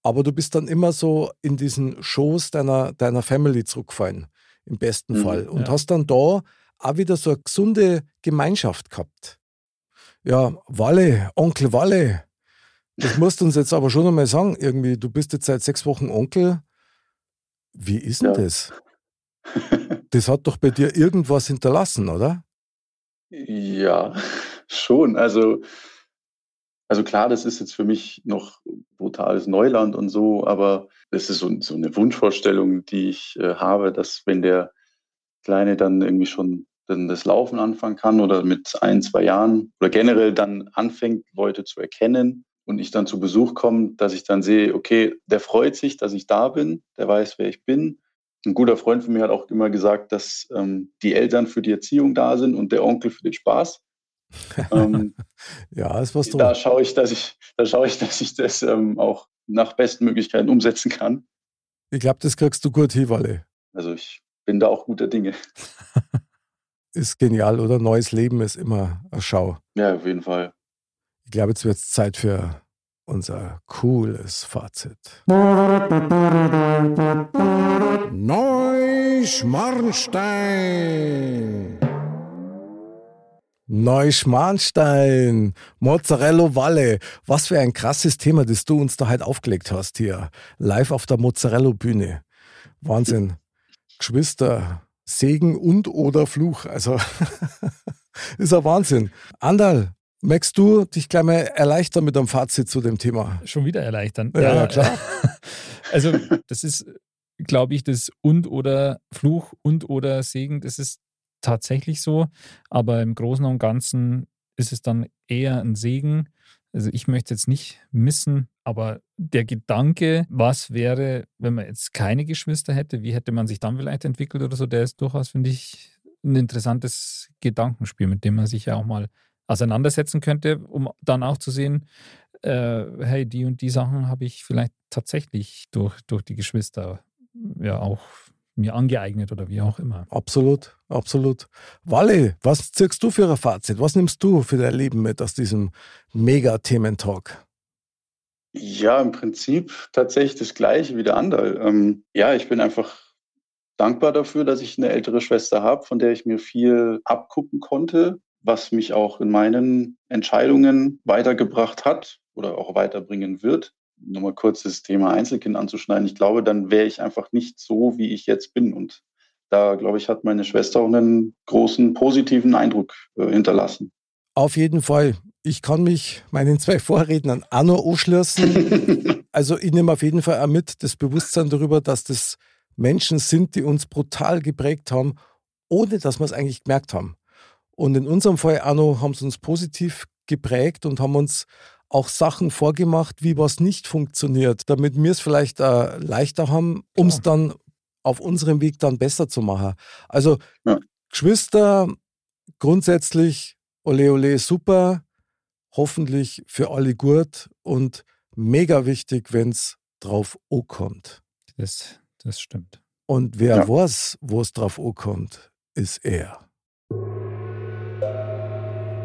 Aber du bist dann immer so in diesen Schoß deiner, deiner Family zurückgefallen, im besten Mhm, Fall. Und ja. hast dann da auch wieder so eine gesunde Gemeinschaft gehabt. Ja, Walle, Onkel Walle, das musst du uns jetzt aber schon einmal sagen, irgendwie, du bist jetzt seit sechs Wochen Onkel. Wie ist denn Ja. das? Das hat doch bei dir irgendwas hinterlassen, oder? Ja, schon. Also, Also klar, das ist jetzt für mich noch brutales Neuland und so, aber das ist so, so eine Wunschvorstellung, die ich äh, habe, dass wenn der Kleine dann irgendwie schon dann das Laufen anfangen kann oder mit ein, zwei Jahren oder generell dann anfängt, Leute zu erkennen und ich dann zu Besuch komme, dass ich dann sehe, okay, der freut sich, dass ich da bin, der weiß, wer ich bin. Ein guter Freund von mir hat auch immer gesagt, dass ähm, die Eltern für die Erziehung da sind und der Onkel für den Spaß. ähm, <laughs> ja, ist was drin. Da schaue ich, dass ich, da schaue ich, dass ich das ähm, auch nach besten Möglichkeiten umsetzen kann. Ich glaube, das kriegst du gut hin, Walle. Also ich bin da auch guter Dinge. <laughs> ist genial, oder? Neues Leben ist immer eine Schau. Ja, auf jeden Fall. Ich glaube, jetzt wird es Zeit für unser cooles Fazit. Neuschmarnstein. Neuschmarnstein, Mozzarella Valle. Was für ein krasses Thema, das du uns da halt aufgelegt hast hier. Live auf der Mozzarella-Bühne. Wahnsinn. Geschwister, Segen und oder Fluch. Also <laughs> ist ein Wahnsinn. Andal, Magst du dich gleich mal erleichtern mit einem Fazit zu dem Thema? Schon wieder erleichtern. Ja, ja, ja klar. <laughs> Also, das ist, glaube ich, das und oder Fluch und oder Segen, das ist tatsächlich so. Aber im Großen und Ganzen ist es dann eher ein Segen. Also, ich möchte jetzt nicht missen, aber der Gedanke, was wäre, wenn man jetzt keine Geschwister hätte, wie hätte man sich dann vielleicht entwickelt oder so, der ist durchaus, finde ich, ein interessantes Gedankenspiel, mit dem man sich ja auch mal auseinandersetzen könnte, um dann auch zu sehen, äh, hey, die und die Sachen habe ich vielleicht tatsächlich durch, durch die Geschwister ja auch mir angeeignet oder wie auch immer. Absolut, absolut. Walle, was zirkst du für ein Fazit? Was nimmst du für dein Leben mit aus diesem Mega-Thementalk? Ja, im Prinzip tatsächlich das Gleiche wie der andere. Ähm, ja, ich bin einfach dankbar dafür, dass ich eine ältere Schwester habe, von der ich mir viel abgucken konnte was mich auch in meinen Entscheidungen weitergebracht hat oder auch weiterbringen wird. Nur mal kurz das Thema Einzelkind anzuschneiden. Ich glaube, dann wäre ich einfach nicht so, wie ich jetzt bin. Und da, glaube ich, hat meine Schwester auch einen großen positiven Eindruck äh, hinterlassen. Auf jeden Fall. Ich kann mich meinen zwei Vorrednern auch nur anschließen. <laughs> also ich nehme auf jeden Fall auch mit das Bewusstsein darüber, dass das Menschen sind, die uns brutal geprägt haben, ohne dass wir es eigentlich gemerkt haben. Und in unserem Fall, Arno, haben sie uns positiv geprägt und haben uns auch Sachen vorgemacht, wie was nicht funktioniert, damit wir es vielleicht äh, leichter haben, um es dann auf unserem Weg dann besser zu machen. Also ja. Geschwister, grundsätzlich, ole ole, super, hoffentlich für alle gut und mega wichtig, wenn es drauf kommt. Das, das stimmt. Und wer ja. weiß, wo es drauf kommt, ist er.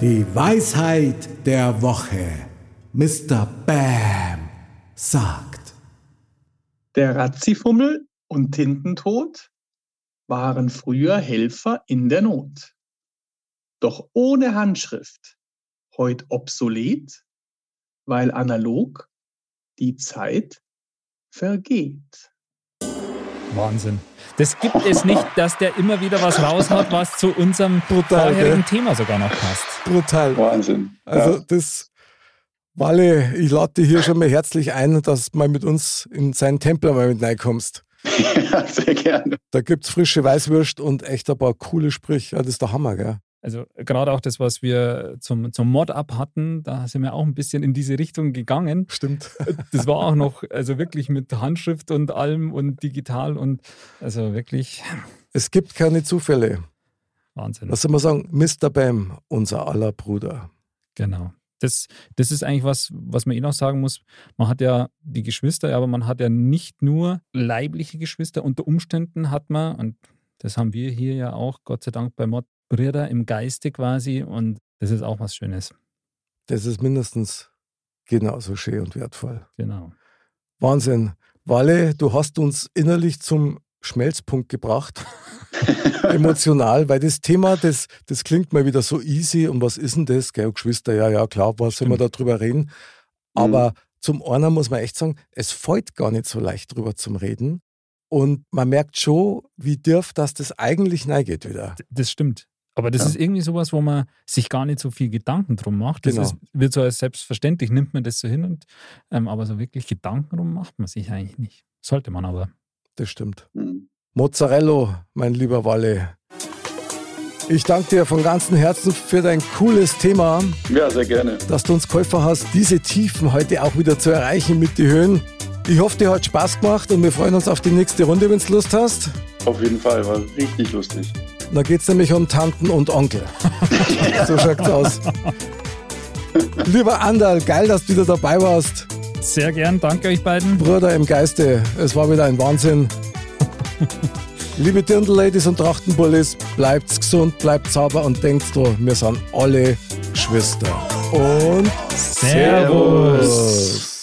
Die Weisheit der Woche. Mr. Bam sagt. Der Ratzifummel und Tintentod waren früher Helfer in der Not. Doch ohne Handschrift, heut obsolet, weil analog die Zeit vergeht. Wahnsinn. Das gibt es nicht, dass der immer wieder was raushaut, was zu unserem Brutal, vorherigen gell? Thema sogar noch passt. Brutal. Wahnsinn. Also ja. das, Walle, ich lade dich hier schon mal herzlich ein, dass du mal mit uns in seinen Tempel mal mit reinkommst. <laughs> Ja, sehr gerne. Da gibt es frische Weißwürst und echt ein paar coole Sprüche. Ja, das ist der Hammer, gell? Also gerade auch das, was wir zum, zum Mod-Up hatten, da sind wir auch ein bisschen in diese Richtung gegangen. Stimmt. <laughs> Das war auch noch, also wirklich mit Handschrift und allem und digital und also wirklich. Es gibt keine Zufälle. Wahnsinn. Was soll man sagen? Mr. Bam, unser aller Bruder. Genau. Das, das ist eigentlich was, was man eh noch sagen muss. Man hat ja die Geschwister, aber man hat ja nicht nur leibliche Geschwister. Unter Umständen hat man, und das haben wir hier ja auch, Gott sei Dank bei Mod, Brüder im Geiste quasi und das ist auch was Schönes. Das ist mindestens genauso schön und wertvoll. Genau. Wahnsinn. Walle, du hast uns innerlich zum Schmelzpunkt gebracht. <laughs> Emotional, weil das Thema, das, das klingt mal wieder so easy und was ist denn das? Gell, Geschwister, ja, ja, klar, was soll man darüber reden? Aber mhm. zum einen muss man echt sagen, es fällt gar nicht so leicht drüber zum Reden. Und man merkt schon, wie dürft, dass das eigentlich neigeht wieder. Das stimmt Aber das Ja. ist irgendwie sowas, wo man sich gar nicht so viel Gedanken drum macht. Das Genau. ist, wird so als selbstverständlich, nimmt man das so hin. Und, ähm, aber so wirklich Gedanken drum macht man sich eigentlich nicht. Sollte man aber. Das stimmt. Mhm. Mozzarello, mein lieber Walle. Ich danke dir von ganzem Herzen für dein cooles Thema, Ja, sehr gerne. dass du uns geholfen hast, diese Tiefen heute auch wieder zu erreichen mit den Höhen. Ich hoffe, dir hat Spaß gemacht und wir freuen uns auf die nächste Runde, wenn du Lust hast. Auf jeden Fall, war richtig lustig. Da geht es nämlich um Tanten und Onkel. <laughs> so schaut's aus. Lieber Andal, geil, dass du wieder dabei warst. Sehr gern, danke euch beiden. Bruder im Geiste, es war wieder ein Wahnsinn. <laughs> Liebe Dirndl-Ladies und Trachtenbullis, bleibt's gesund, bleibt sauber und denkt dran, wir sind alle Geschwister. Und Servus.